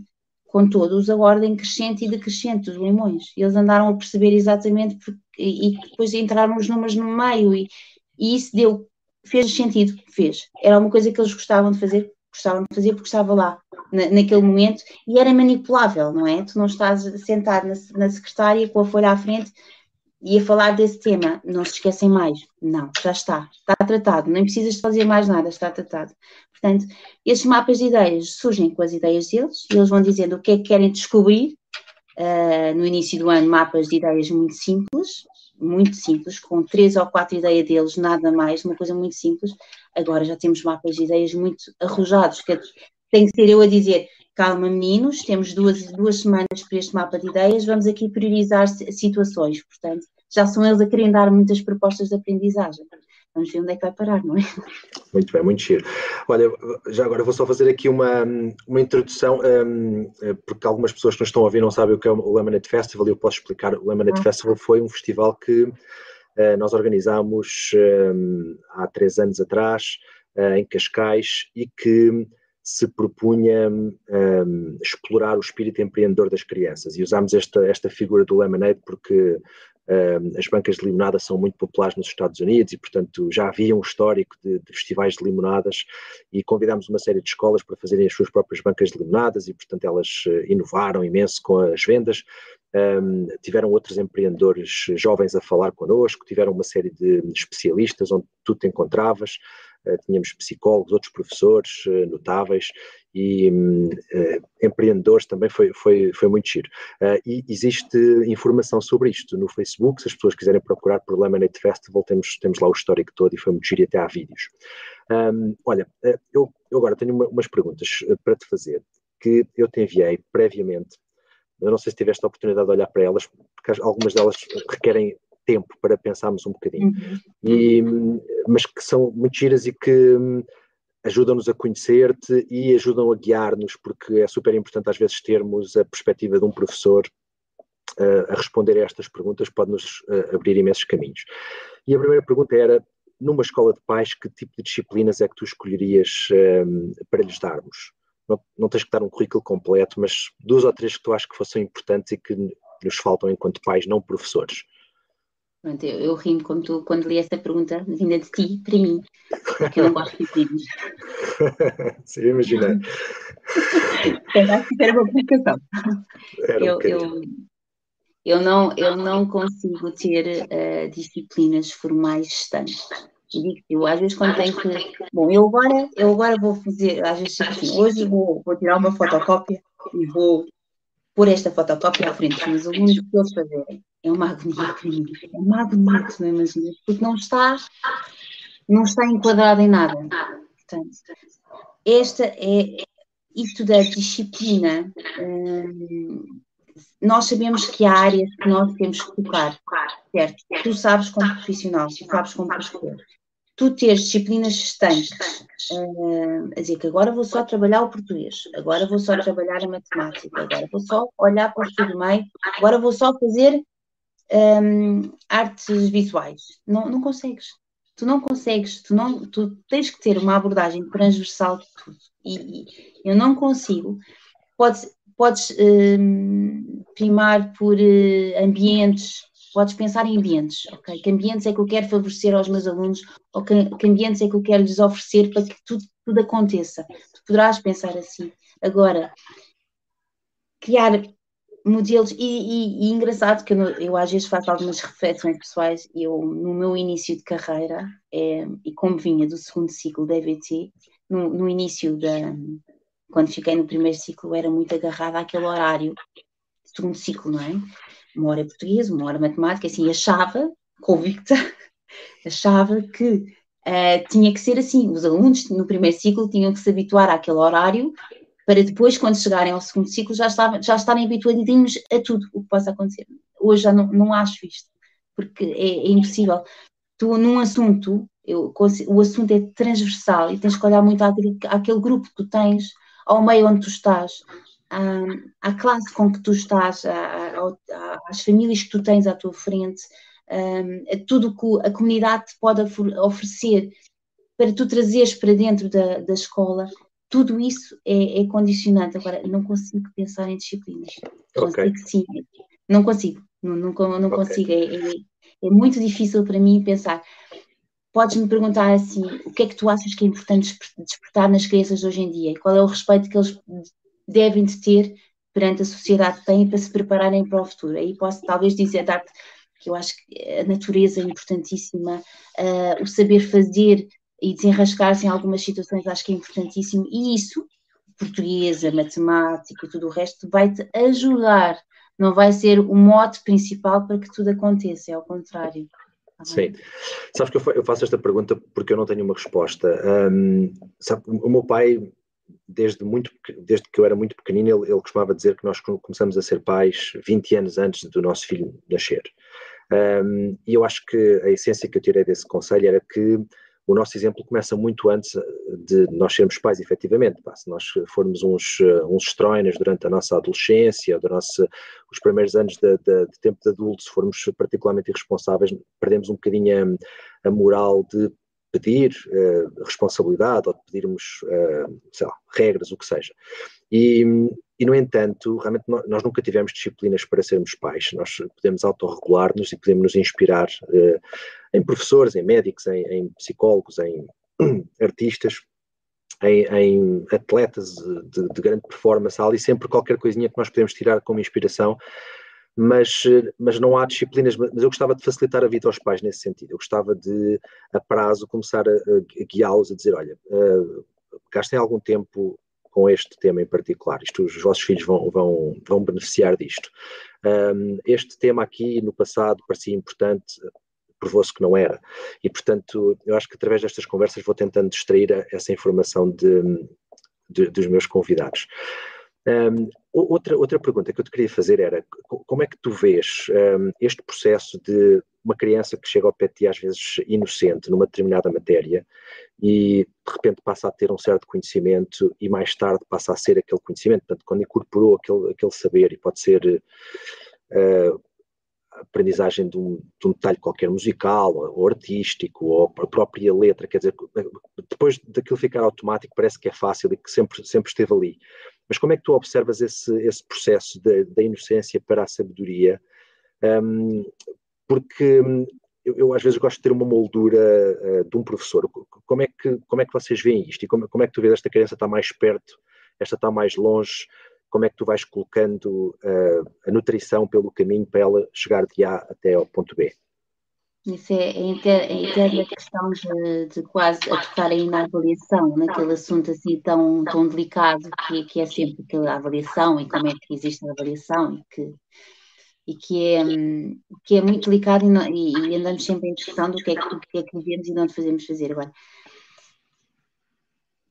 C: com todos a ordem crescente e decrescente dos limões. Eles andaram a perceber exatamente porque, e, depois entraram os números no meio e, e, isso deu, fez sentido, fez. Era uma coisa que eles gostavam de fazer, gostavam de fazer porque estava lá na, naquele momento e era manipulável, não é? Tu não estás sentado na, na secretária com a folha à frente ia falar desse tema, não se esquecem mais. Não, já está, está tratado, nem precisas de fazer mais nada, está tratado. Portanto, esses mapas de ideias surgem com as ideias deles, e eles vão dizendo o que é que querem descobrir. Uh, no início do ano, mapas de ideias muito simples, muito simples, com três ou quatro ideias deles, nada mais, uma coisa muito simples. Agora já temos mapas de ideias muito arrojados, que tem que ser eu a dizer, calma meninos, temos duas, duas semanas para este mapa de ideias, vamos aqui priorizar situações, portanto, já são eles a querem dar muitas propostas de aprendizagem. Vamos ver onde é que vai parar, não é?
B: Muito bem, muito cheiro. Olha, já agora vou só fazer aqui uma, uma introdução, um, porque algumas pessoas que nos estão a ouvir não sabem o que é o Lemonade Festival e eu posso explicar. O Lemonade ah. Festival foi um festival que uh, nós organizámos um, há três anos atrás, uh, em Cascais, e que se propunha um, explorar o espírito empreendedor das crianças. E usámos esta, esta figura do Lemonade porque um, as bancas de limonada são muito populares nos Estados Unidos e, portanto, já havia um histórico de, de, festivais de limonadas e convidámos uma série de escolas para fazerem as suas próprias bancas de limonadas e, portanto, elas eh, inovaram imenso com as vendas. Um, tiveram outros empreendedores jovens a falar connosco, tiveram uma série de especialistas onde tu te encontravas. Eh, tínhamos psicólogos, outros professores eh, notáveis e uh, empreendedores também foi, foi, foi muito giro. E existe informação sobre isto no Facebook, se as pessoas quiserem procurar por Lemonade Festival, temos, temos lá o histórico todo e foi muito giro e até há vídeos. Um, olha, eu, eu, agora tenho uma, umas perguntas para te fazer que eu te enviei previamente. Eu não sei se tiveste a oportunidade de olhar para elas, porque algumas delas requerem tempo para pensarmos um bocadinho, uhum. e, mas que são muito giras e que hum, ajudam-nos a conhecer-te e ajudam a guiar-nos, porque é super importante às vezes termos a perspectiva de um professor uh, a responder a estas perguntas, pode-nos uh, abrir imensos caminhos. E a primeira pergunta era, numa escola de pais, que tipo de disciplinas é que tu escolherias um, para lhes darmos? Não, não tens que dar um currículo completo, mas duas ou três que tu achas que fossem importantes e que nos faltam enquanto pais, não professores.
C: Pronto, eu, eu rimo quando, tu, quando li essa pergunta vinda de ti para mim, porque eu não gosto de pedir.
B: Sim, imaginei.
C: Acho que era uma complicação. eu, um eu, eu, não, eu não consigo ter uh, disciplinas formais estanques. Eu às vezes quando tenho que. Bom, eu agora, eu agora vou fazer, às vezes assim, hoje vou, vou tirar uma fotocópia e vou pôr esta fotocópia à frente dos meus alunos para eles fazerem é uma agonia para mim. É uma agonia, tu não imaginas, porque não está, não está enquadrado em nada. Portanto, esta é isto da disciplina. Hum, nós sabemos que há áreas que nós temos que tocar, certo? Tu sabes como profissional, tu sabes como professor. Tu teres disciplinas estanques, uh, a dizer que agora vou só trabalhar o português, agora vou só trabalhar a matemática, agora vou só olhar para o estudo meio, agora vou só fazer um, artes visuais. Não, não consegues. Tu não consegues, tu, não, tu tens que ter uma abordagem transversal de tudo. E, e eu não consigo. Podes, podes um, primar por uh, ambientes, podes pensar em ambientes, ok? Que ambientes é que eu quero favorecer aos meus alunos, ou que, que ambientes é que eu quero lhes oferecer para que tudo, tudo aconteça. Tu poderás pensar assim. Agora, criar modelos, e, e, e engraçado que eu, eu, às vezes faço algumas reflexões pessoais, eu no meu início de carreira, é, e como vinha do segundo ciclo da EVT, no, no, início da, quando fiquei no primeiro ciclo, era muito agarrada àquele horário, segundo ciclo, não é? Uma hora português, uma hora matemática, assim, achava, convicta, achava que uh, tinha que ser assim, os alunos no primeiro ciclo tinham que se habituar àquele horário para depois, quando chegarem ao segundo ciclo, já, estava, já estarem habituadinhos a tudo o que possa acontecer. Hoje já não, não acho isto, porque é, é impossível. Tu, num assunto, eu, o assunto é transversal e tens que olhar muito àquele, àquele grupo que tu tens, ao meio onde tu estás, à, à classe com que tu estás, à, à, às famílias que tu tens à tua frente, a tudo que a comunidade te pode oferecer para tu trazeres para dentro da, da escola tudo isso é, é condicionante. Agora, não consigo pensar em disciplinas. Okay. Consigo, sim. Não consigo. Não, não, não okay. consigo. É, é, é, muito difícil para mim pensar. Podes-me perguntar assim: o que é que tu achas que é importante despertar nas crianças de hoje em dia? Qual é o respeito que eles devem de ter perante a sociedade que têm para se prepararem para o futuro? Aí posso talvez dizer, dar-te que eu acho que a natureza é importantíssima, uh, o saber fazer e desenrascar-se em algumas situações acho que é importantíssimo, e isso, portuguesa, matemática e tudo o resto, vai-te ajudar, não vai ser o mote principal para que tudo aconteça, é ao contrário.
B: Tá Sim. Sabes que eu faço esta pergunta porque eu não tenho uma resposta. Um, sabe, o meu pai, desde, muito, desde que eu era muito pequenino, ele, ele costumava dizer que nós começamos a ser pais 20 anos antes do nosso filho nascer. Um, e eu acho que a essência que eu tirei desse conselho era que o nosso exemplo começa muito antes de nós sermos pais, efetivamente. Se nós formos uns, uns estróinas durante a nossa adolescência, do nosso, os primeiros anos de, de, de, tempo de adulto, se formos particularmente irresponsáveis, perdemos um bocadinho a, a moral de pedir uh, responsabilidade ou de pedirmos, uh, sei lá, regras, o que seja. E, e, no entanto, realmente nós nunca tivemos disciplinas para sermos pais. Nós podemos autorregular-nos e podemos nos inspirar uh, em professores, em médicos, em, em psicólogos, em artistas, em, em atletas de, de, grande performance. Há ali sempre qualquer coisinha que nós podemos tirar como inspiração mas, mas não há disciplinas. Mas eu gostava de facilitar a vida aos pais nesse sentido. Eu gostava de, a prazo, começar a, a guiá-los a dizer: olha, uh, gastem algum tempo com este tema em particular. Isto, os vossos filhos vão, vão, vão beneficiar disto. Um, este tema aqui, no passado, parecia importante, provou-se que não era. E, portanto, eu acho que através destas conversas vou tentando distrair essa informação de, de, dos meus convidados. Um, outra, outra pergunta que eu te queria fazer era como é que tu vês um, este processo de uma criança que chega ao pé de ti às vezes inocente numa determinada matéria e de repente passa a ter um certo conhecimento e mais tarde passa a ser aquele conhecimento, portanto quando incorporou aquele, aquele saber e pode ser uh, aprendizagem de um, de um, detalhe qualquer musical ou artístico ou a própria letra, quer dizer, depois daquilo ficar automático parece que é fácil e que sempre, sempre esteve ali. Mas como é que tu observas esse, esse processo da inocência para a sabedoria? Um, porque hum, eu, eu, às vezes gosto de ter uma moldura uh, de um professor. Como é, que, como é que vocês veem isto? E como, como é que tu vês esta criança está mais perto, esta está mais longe? Como é que tu vais colocando uh, a nutrição pelo caminho para ela chegar de A até ao ponto B?
C: Isso é, é a eterna questão de, de, quase a tocar aí na avaliação, naquele assunto assim tão, tão delicado que, que é sempre aquela avaliação e como é que existe a avaliação e que, e que, é, que é muito delicado e, não, e, e andamos sempre em discussão do que é que, que, é que devemos e não devemos fazer. Agora,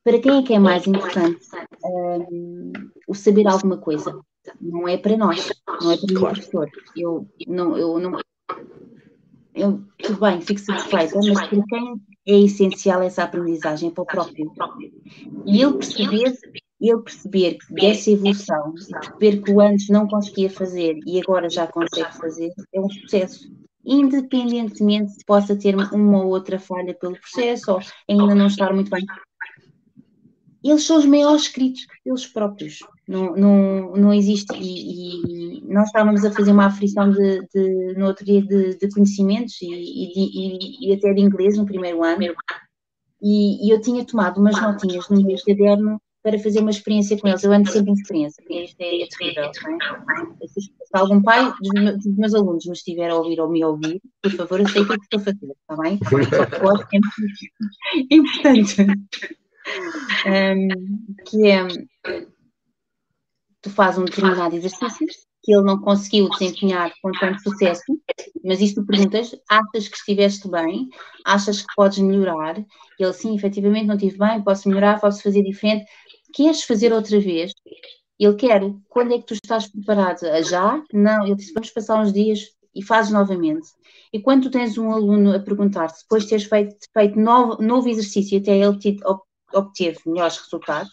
C: para quem é que é mais importante um, o saber alguma coisa? Não é para nós, não é para o professor. Eu não, eu não, eu, tudo bem, fico satisfeita, mas para quem é essencial essa aprendizagem para o próprio. E ele perceber, ele perceber dessa evolução, perceber que o antes não conseguia fazer e agora já consegue fazer, é um sucesso. Independentemente se possa ter uma ou outra falha pelo processo ou ainda não estar muito bem eles são os maiores críticos eles próprios. Não, não, não existe. E, e nós estávamos a fazer uma aflição de, de, no outro dia de, de conhecimentos e, e, e, até de inglês no primeiro ano. E, eu tinha tomado umas notinhas no meu caderno para fazer uma experiência com eles. Eu ando sempre em experiência, porque isto é terrível. É? Se algum pai dos meus, alunos me estiver a ouvir ou me ouvir, por favor, aceite o que estou a fazer, está bem? Que é importante um, que é tu fazes um determinado exercício que ele não conseguiu desempenhar com tanto sucesso, mas isso tu perguntas, achas que estiveste bem, achas que podes melhorar, ele sim, efetivamente não estive bem, posso melhorar, posso fazer diferente, queres fazer outra vez? Ele quer, quando é que tu estás preparado? Já? Não, ele disse, vamos passar uns dias e fazes novamente. E quando tu tens um aluno a perguntar-te, depois de teres feito, feito novo, novo exercício, até ele te obteve melhores resultados.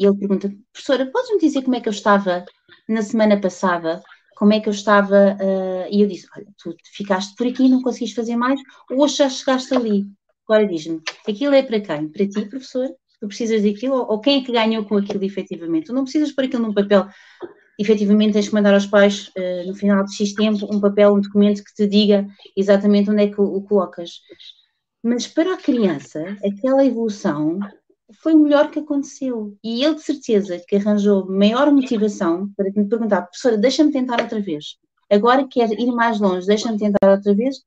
C: E ele pergunta, professora, podes-me dizer como é que eu estava na semana passada? Como é que eu estava? Uh... E eu disse, olha, tu ficaste por aqui, não conseguiste fazer mais, hoje já chegaste ali. Agora diz-me, aquilo é para quem? Para ti, professor? Tu precisas daquilo? Ou quem é que ganhou com aquilo efetivamente? Tu não precisas pôr aquilo num papel efetivamente tens que mandar aos pais, uh, no final de X tempo, um papel, um documento que te diga exatamente onde é que o, o colocas. Mas para a criança, aquela evolução foi o melhor que aconteceu. E ele, de certeza, que arranjou maior motivação para me perguntar, professora, deixa-me tentar outra vez. agora quer ir mais longe, deixa-me tentar outra vez.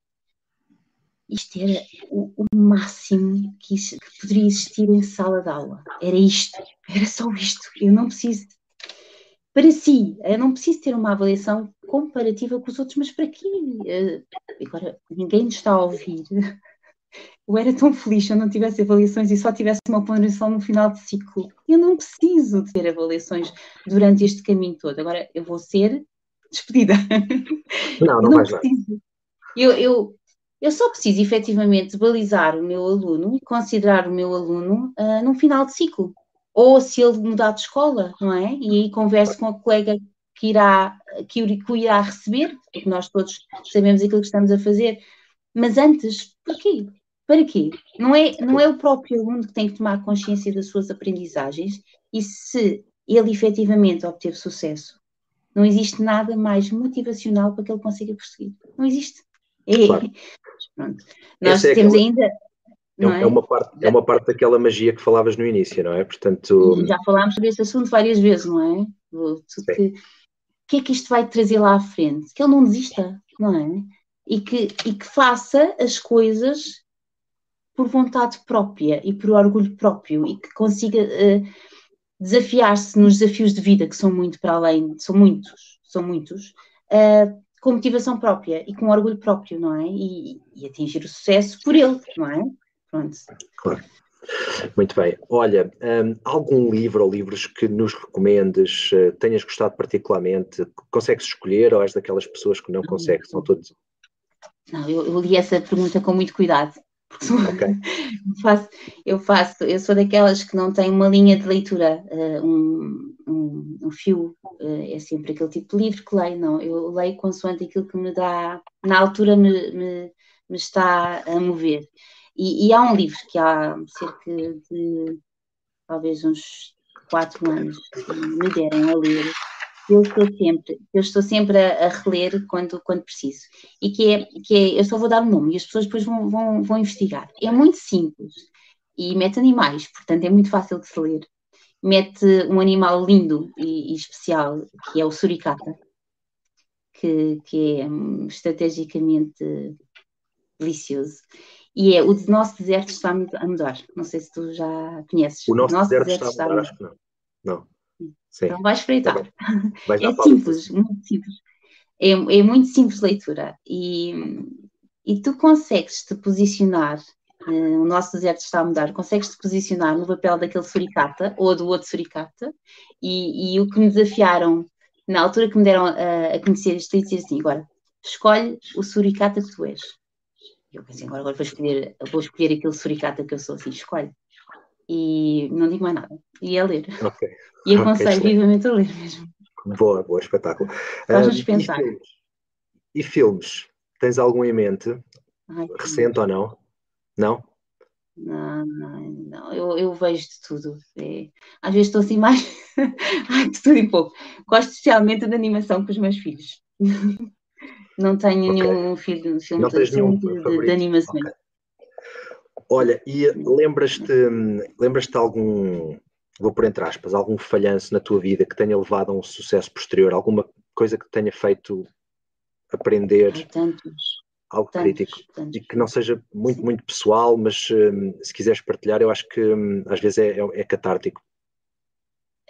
C: Isto era o, o máximo que, que poderia existir em sala de aula. Era isto, era só isto. Eu não preciso para si. Eu não preciso ter uma avaliação comparativa com os outros, mas para quê? Eh, agora, ninguém nos está a ouvir. Eu era tão feliz se eu não tivesse avaliações e só tivesse uma ponderação no final de ciclo. Eu não preciso ter avaliações durante este caminho todo. Agora, eu vou ser despedida.
B: Não, não, não
C: preciso. Eu, eu, eu só preciso efetivamente balizar o meu aluno e considerar o meu aluno uh, no final de ciclo ou se ele mudar de escola, não é? E aí converso com a colega que irá, que o irá receber, porque nós todos sabemos aquilo que estamos a fazer. Mas antes, porquê? Para quê? Não é, não é o próprio aluno que tem que tomar consciência das suas aprendizagens e se ele efetivamente obteve sucesso, não existe nada mais motivacional para que ele consiga prosseguir. Não existe. É, claro. Pronto. Nós é temos aquela... ainda
B: é, é? é, uma parte, é uma parte daquela magia que falavas no início, não é?
C: Portanto... Já falámos sobre este assunto várias vezes, não é? O que, que é que isto vai trazer lá à frente? Que ele não desista, não é? E que, e que faça as coisas por vontade própria e por orgulho próprio e que consiga uh, desafiar-se nos desafios de vida que são muito para além, são muitos, são muitos, uh, com motivação própria e com orgulho próprio, não é? E, e atingir o sucesso por ele, não é? Pronto.
B: Claro. Muito bem. Olha, um, algum livro ou livros que nos recomendes, uh, tenhas gostado particularmente? Consegues escolher ou és daquelas pessoas que não consegues? São todos.
C: Não, eu, eu li essa pergunta com muito cuidado. Okay. eu, faço, eu faço, eu sou daquelas que não têm uma linha de leitura, uh, um, um, um, fio, uh, é sempre aquele tipo de livro que leio, não, eu leio consoante aquilo que me dá, na altura me, me, me está a mover. E, e, há um livro que há cerca de talvez uns quatro anos me derem a ler, eu estou sempre, eu estou sempre a, a, reler quando, quando preciso. E que é, que é, eu só vou dar um nome e as pessoas depois vão, vão, vão investigar. É muito simples e mete animais, portanto é muito fácil de se ler. Mete um animal lindo e, e especial, que é o suricata, que, que é um, estrategicamente delicioso e é o nosso deserto está a mudar. Não sei se tu já conheces.
B: O nosso, o nosso deserto, deserto, está a mudar, acho que não. Não.
C: Sim. Então vais espreitar. Tá é simples, muito simples. É, é, muito simples leitura. E, e tu consegues te posicionar, uh, o nosso deserto está a mudar, consegues te posicionar no papel daquele suricata ou do outro suricata. E, e o que me desafiaram, na altura que me deram a, a conhecer este livro, assim: agora, escolhe o suricata que tu és eu pensei, agora, agora vou, escolher, vou escolher aquele suricata que eu sou, assim, escolhe. E não digo mais nada. E é ler. Okay. E aconselho okay, vivamente a ler mesmo.
B: Boa, boa, espetáculo.
C: Faz-nos pensar.
B: E filmes? e filmes? Tens algum em mente? Ai, Recente ou não? Não?
C: Não, não, não. Eu, eu vejo de tudo. É, às vezes estou assim mais. Ai, de tudo e pouco. Gosto especialmente de animação com os meus filhos. Não tenho okay. nenhum filme, filme, de, nenhum de, de, animação. Okay.
B: Olha, e lembras-te lembras de algum, vou por entre aspas, algum falhanço na tua vida que tenha levado a um sucesso posterior? Alguma coisa que tenha feito aprender
C: tantos,
B: algo
C: tantos,
B: crítico?
C: Tantos.
B: E que não seja muito, Sim. muito pessoal, mas um, se quiseres partilhar, eu acho que um, às vezes é, é, é catártico.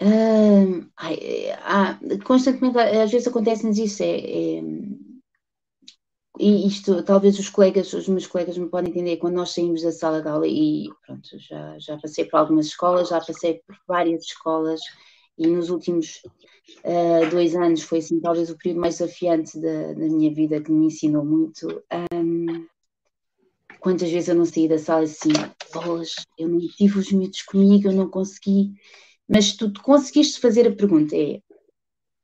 C: Uh, ai, ah, constantemente, às vezes acontece-nos isso, é, é e isto talvez os colegas, os meus colegas me podem entender quando nós saímos da sala de aula e pronto, já, já passei por algumas escolas, já passei por várias escolas e nos últimos uh, dois anos foi assim talvez o período mais desafiante da, da minha vida que me ensinou muito. Um, quantas vezes eu não saí da sala assim, bolas, eu não tive os miúdos comigo, eu não consegui, mas tu conseguiste fazer a pergunta, é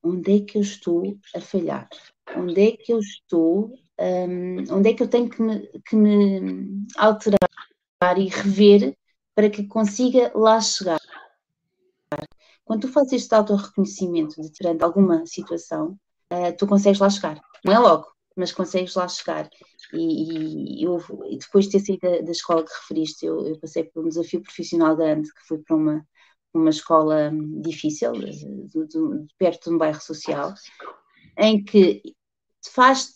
C: onde é que eu estou a falhar? Onde é que eu estou um, onde é que eu tenho que me, que me alterar e rever para que consiga lá chegar. Quando tu fazes este auto-reconhecimento de perante alguma situação, uh, tu consegues lá chegar. Não é logo, mas consegues lá chegar. E, e, eu, e depois de ter saído da, da, escola que referiste, eu, eu, passei por um desafio profissional grande, que foi para uma, uma escola difícil, de, de, de, perto de um bairro social, em que faz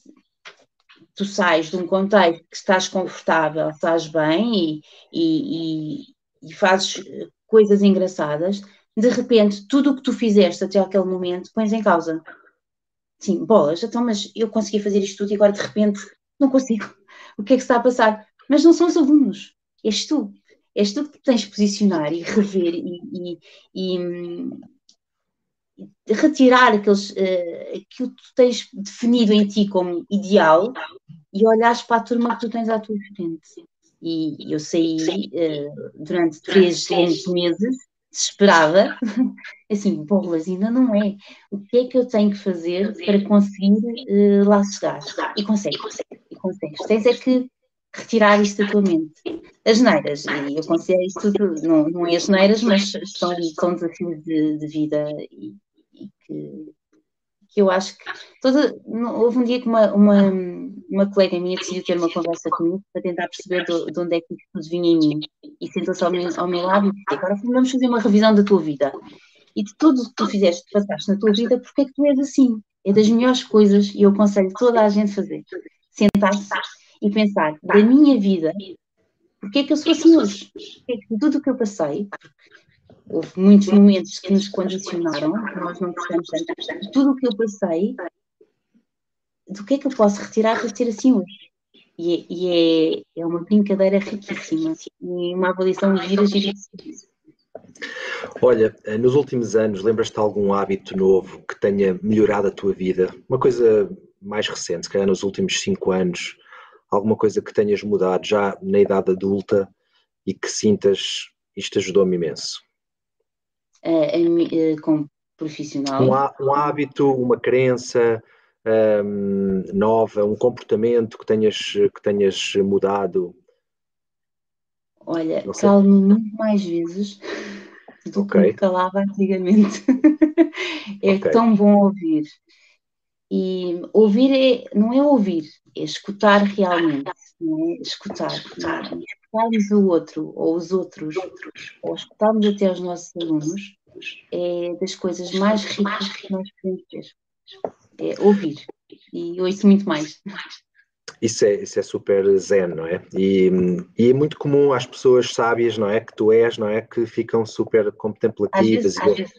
C: tu sais de um contexto que estás confortável, estás bem e, e, e, fazes coisas engraçadas, de repente tudo o que tu fizeste até aquele momento pões em causa. Sim, bolas, então, mas eu consegui fazer isto tudo e agora de repente não consigo. O que é que está a passar? Mas não são os alunos, és tu. És tu que tens de posicionar e rever e, e, e retirar aqueles, uh, aquilo que tu tens definido em ti como ideal e olhares para a turma que tu tens à tua frente. E eu saí uh, durante três longos meses desesperada, assim, bolas, ainda não é. O que é que eu tenho que fazer para conseguir uh, lá chegar? E consegues, e consegues. Tens é que retirar isto da tua mente. As neiras, e eu considero isto tudo, não, não é as neiras, mas são, são desafios de, de vida e, e que, que, eu acho que toda, houve um dia que uma, uma, uma colega minha decidiu ter uma conversa comigo para tentar perceber de, de onde é que tudo vinha em mim e sentou-se ao, meu, ao meu lado e disse, agora vamos fazer uma revisão da tua vida e de tudo o que tu fizeste, passaste na tua vida, porque é que tu és assim? É das melhores coisas e eu aconselho toda a gente a fazer. Sentar-se e pensar da minha vida, porque é que eu sou assim hoje? Porque é que tudo o que eu passei, houve muitos momentos que nos condicionaram, que nós não gostamos tanto, tudo o que eu passei, do que é que eu posso retirar para ser assim hoje? E, é, e é, é, uma brincadeira riquíssima e uma avaliação gira, gira.
B: Olha, nos últimos anos, lembras-te de algum hábito novo que tenha melhorado a tua vida? Uma coisa mais recente, se calhar nos últimos cinco anos, alguma coisa que tenhas mudado já na idade adulta e que sintas isto ajudou-me imenso?
C: É, é, é, como profissional.
B: Um, um, hábito, uma crença um, nova, um comportamento que tenhas, que tenhas mudado?
C: Olha, calmo muito mais vezes do okay. que me calava antigamente. é okay. tão bom ouvir. E ouvir é, não é ouvir, é escutar realmente, não é? Escutar. Não é? Escutarmos o outro, ou os outros, ou escutarmos até os nossos alunos, é das coisas mais ricas que nós podemos ter. É ouvir. E ouço muito mais.
B: Isso é, isso é super zen, não é? E, e, é muito comum às pessoas sábias, não é? Que tu és, não é? Que ficam super contemplativas. Às vezes, e... às vezes.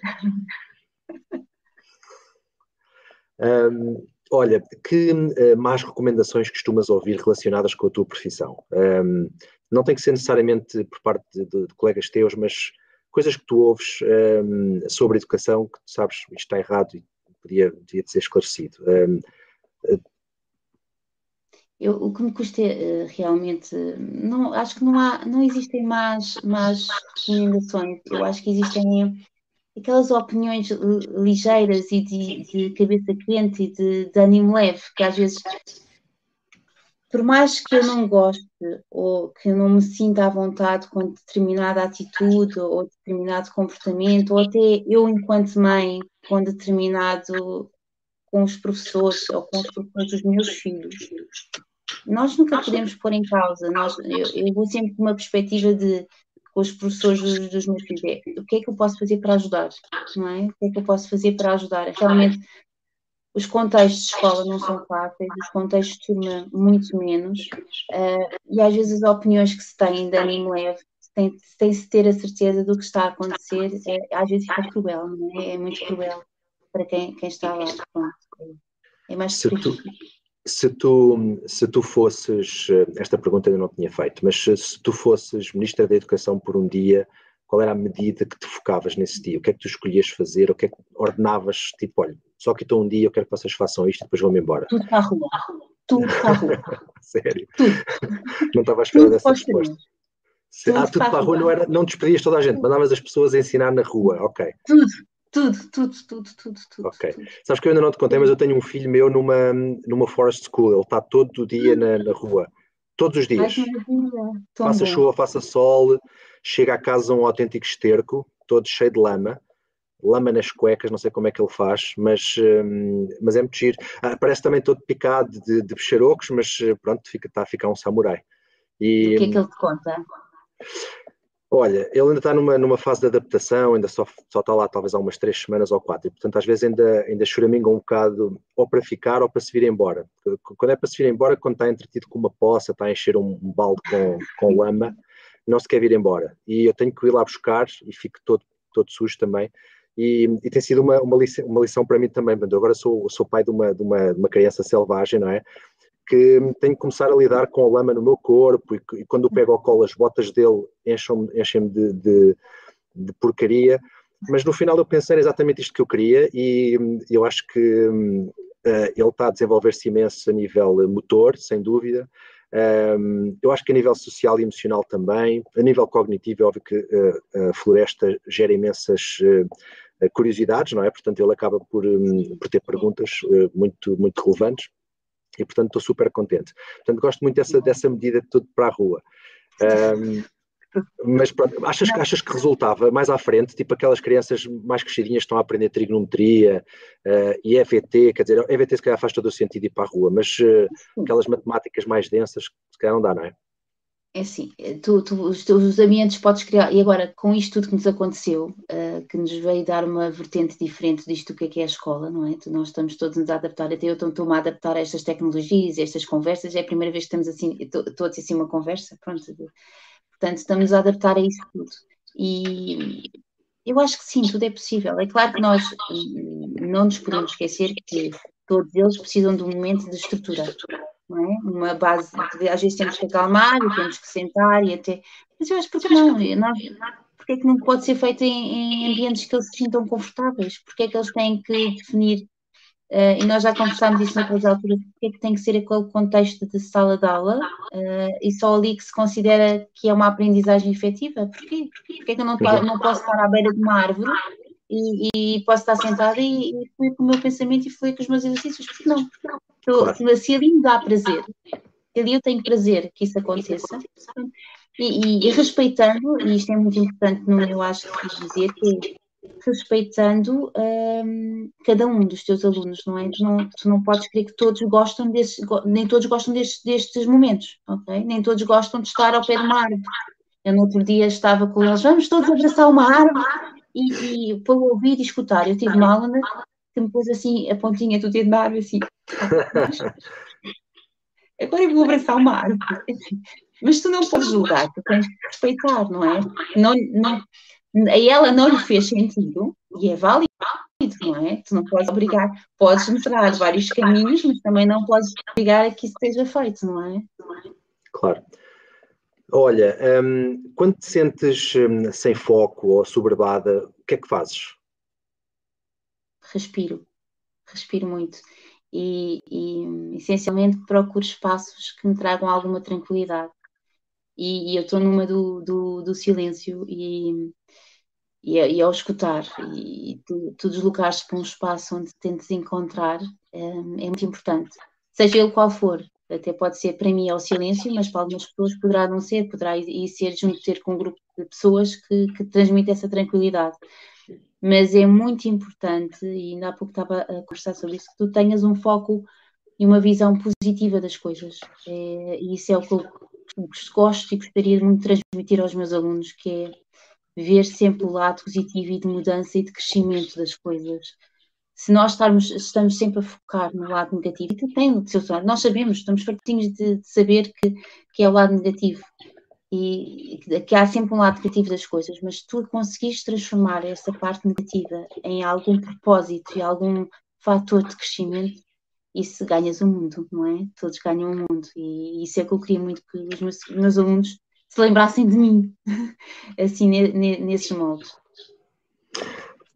B: Um, olha, que uh, mais recomendações costumas ouvir relacionadas com a tua profissão? Um, não tem que ser necessariamente por parte de, de, de, colegas teus, mas coisas que tu ouves um, sobre educação que tu sabes isto está errado e podia, podia ser esclarecido.
C: Eu, o que me custa uh, realmente, não, acho que não há, não existem mais, mais recomendações. Eu acho que existem aquelas opiniões ligeiras e de, de cabeça quente e de, de ânimo leve, que às vezes, por mais que eu não goste ou que eu não me sinta à vontade com determinada atitude ou determinado comportamento, ou até eu, enquanto mãe, com determinado com os professores ou com os professores dos meus filhos. Nós nunca podemos pôr em causa, nós, eu, eu vou sempre com uma perspectiva de com os professores dos, dos meus filhos é o que é que eu posso fazer para ajudar, não é? O que é que eu posso fazer para ajudar? Realmente, os contextos de escola não são fáceis, os contextos de turma muito menos, uh, e às vezes as opiniões que se têm de ânimo leve, tem, tem se ter a certeza do que está a acontecer, é, às vezes é cruel, não é? É muito cruel para quem, quem está lá. Pronto. É mais
B: se tu, se tu, se tu fosses, eh, esta pergunta eu não tinha feito, mas se, se tu fosses Ministra da Educação por um dia, qual era a medida que te focavas nesse dia? O que é que tu escolhias fazer? O que é que ordenavas? Tipo, olha, só que estou um dia, eu quero que vocês façam isto e depois vão-me embora.
C: Tudo para a rua. Tudo para a rua.
B: Sério? Tudo. Não estava à espera dessa resposta. Tudo ah, tudo para a rua, rua. Não, era, não despedias toda a gente, mandavas as pessoas a ensinar na rua, ok.
C: Tudo, tudo, tudo, tudo, tudo, tudo.
B: Ok.
C: Tudo.
B: Sabes que eu ainda não te contei, mas eu tenho um filho meu numa, numa forest school. Ele está todo o dia na, na rua. Todos os dias. faça chuva, faça sol, chega a casa um autêntico esterco, todo cheio de lama. Lama nas cuecas, não sei como é que ele faz, mas, hum, mas é muito giro. Ah, parece também todo picado de, de bicharocos, mas pronto, fica, está a ficar um samurai.
C: E, o que é que ele te conta?
B: Olha, ele ainda está numa, numa fase de adaptação, ainda só, só está lá talvez há umas três semanas ou quatro, e portanto às vezes ainda, ainda choraminga um bocado ou para ficar ou para se vir embora. Quando é para se vir embora, quando está entretido com uma poça, está a encher um, um balde com, com lama, não se quer vir embora. E eu tenho que ir lá buscar e fico todo, todo sujo também. E, e tem sido uma, uma, lição, uma lição para mim também. Eu agora sou, sou pai de uma, de, uma, de uma criança selvagem, não é? que tenho que começar a lidar com a lama no meu corpo e, e quando eu pego ao colo as botas dele enchem-me enchem de, de, de, porcaria, mas no final eu pensei exatamente isto que eu queria e eu acho que uh, ele está a desenvolver-se imenso a nível motor, sem dúvida, um, eu acho que a nível social e emocional também, a nível cognitivo é óbvio que uh, a floresta gera imensas uh, curiosidades, não é? Portanto ele acaba por, um, por ter perguntas muito, muito relevantes e portanto estou super contente. Portanto, gosto muito dessa, dessa medida de tudo para a rua. Um, mas pronto, achas, achas que resultava mais à frente, tipo aquelas crianças mais crescidinhas que estão a aprender trigonometria uh, e EVT, quer dizer, EVT se calhar faz todo o sentido ir para a rua, mas uh, aquelas matemáticas mais densas, se calhar não dá, não é?
C: É assim, tu, tu, os teus ambientes podes criar, e agora com isto tudo que nos aconteceu, uh, que nos veio dar uma vertente diferente disto que é que é a escola, não é? Nós estamos todos a adaptar, até eu estou-me a adaptar a estas tecnologias, a estas conversas, é a primeira vez que estamos assim, todos assim uma conversa, pronto. Portanto, estamos a adaptar a isso tudo. E eu acho que sim, tudo é possível. É claro que nós hum, não nos podemos esquecer que todos eles precisam de um momento de estrutura é? Uma base, às vezes temos que acalmar e temos que sentar e até. Mas eu acho que não, nós, porque é que não pode ser feito em, em, ambientes que eles se sintam confortáveis? Porque é que eles têm que definir, uh, e nós já conversámos isso noutras alturas, porque é que tem que ser aquele contexto de sala de aula uh, e só ali que se considera que é uma aprendizagem efetiva? Porquê? Porque é que eu não, não posso estar à beira de uma árvore e, e, posso estar sentada e, e fluir com o meu pensamento e fluir com os meus exercícios? Porque não? Claro. Se ali me dá prazer, se ali eu tenho prazer que isso aconteça, e, e, e, respeitando, e isto é muito importante, não eu acho que dizer, que é respeitando um, cada um dos teus alunos, não é? Tu não, tu não podes crer que todos gostam desses, nem todos gostam destes, destes momentos, ok? Nem todos gostam de estar ao pé de uma árvore. Eu no outro dia estava com eles, vamos todos abraçar uma árvore e, e pelo ouvir e escutar. Eu tive uma aluna que me pôs assim a pontinha do dedo na árvore, assim. Agora eu vou abraçar uma árvore. Mas tu não podes julgar, tu tens que respeitar, não é? Não, não, a ela não lhe fez sentido e é válido, não é? Tu não podes obrigar, podes mostrar vários caminhos, mas também não podes obrigar a que isso seja feito, não é?
B: Claro. Olha, hum, quando te sentes hum, sem foco ou soberbada, o que é que fazes?
C: Respiro, respiro muito e, e essencialmente procuro espaços que me tragam alguma tranquilidade. E, e eu estou numa do, do, do silêncio e, e, e, ao escutar e tu, tu deslocares para um espaço onde tentes encontrar é, é, muito importante, seja ele qual for. Até pode ser para mim é o silêncio, mas para algumas pessoas poderá não ser, poderá ir ser junto ter com um grupo de pessoas que, que transmite essa tranquilidade mas é muito importante, e ainda há pouco estava a conversar sobre isso, que tu tenhas um foco e uma visão positiva das coisas. É, e isso é o que eu gosto e gostaria muito de transmitir aos meus alunos, que é ver sempre o lado positivo e de mudança e de crescimento das coisas. Se nós estarmos, estamos sempre a focar no lado negativo, e tem o seu lado, nós sabemos, estamos fartinhos de, de saber que, que é o lado negativo, e que há sempre um lado negativo das coisas, mas tu conseguiste transformar essa parte negativa em algum propósito e algum fator de crescimento, isso ganhas o mundo, não é? Todos ganham o mundo e isso é que eu queria muito que os meus, meus alunos se lembrassem de mim, assim, nesses moldes.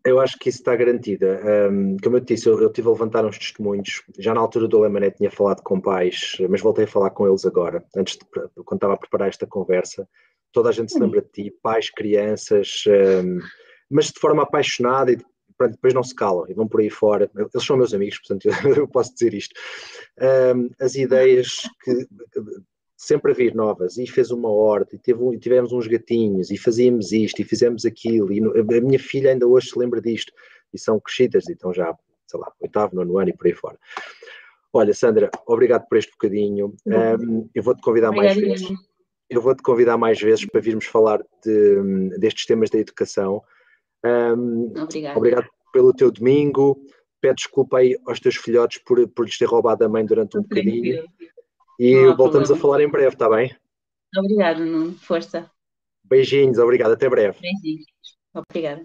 B: Eu acho que isso está garantida. Um, como eu te disse, eu, eu tive a levantar uns testemunhos. Já na altura do Lemané tinha falado com pais, mas voltei a falar com eles agora, antes de, quando estava a preparar esta conversa. Toda a gente se lembra de ti, pais, crianças, um, mas de forma apaixonada e pronto, depois não se calam e vão por aí fora. Eles são meus amigos, portanto eu, posso dizer isto. Um, as ideias que sempre a vir novas, e fez uma horta, e, teve, e tivemos uns gatinhos, e fazíamos isto, e fizemos aquilo, e a minha filha ainda hoje se lembra disto, e são crescidas, e estão já, sei lá, oitavo, nono ano e por aí fora. Olha, Sandra, obrigado por este bocadinho. Um, eu vou-te convidar mais vezes. eu vou-te convidar mais vezes para virmos falar de, destes temas da educação.
C: Um, obrigado.
B: Obrigado pelo teu domingo. Pede desculpa aí aos teus filhotes por, por lhes ter roubado a mãe durante um bocadinho. E voltamos problema. a falar em breve, está bem?
C: Obrigado, Nuno. Força.
B: Beijinhos, obrigado. Até breve.
C: Beijinhos. Obrigada.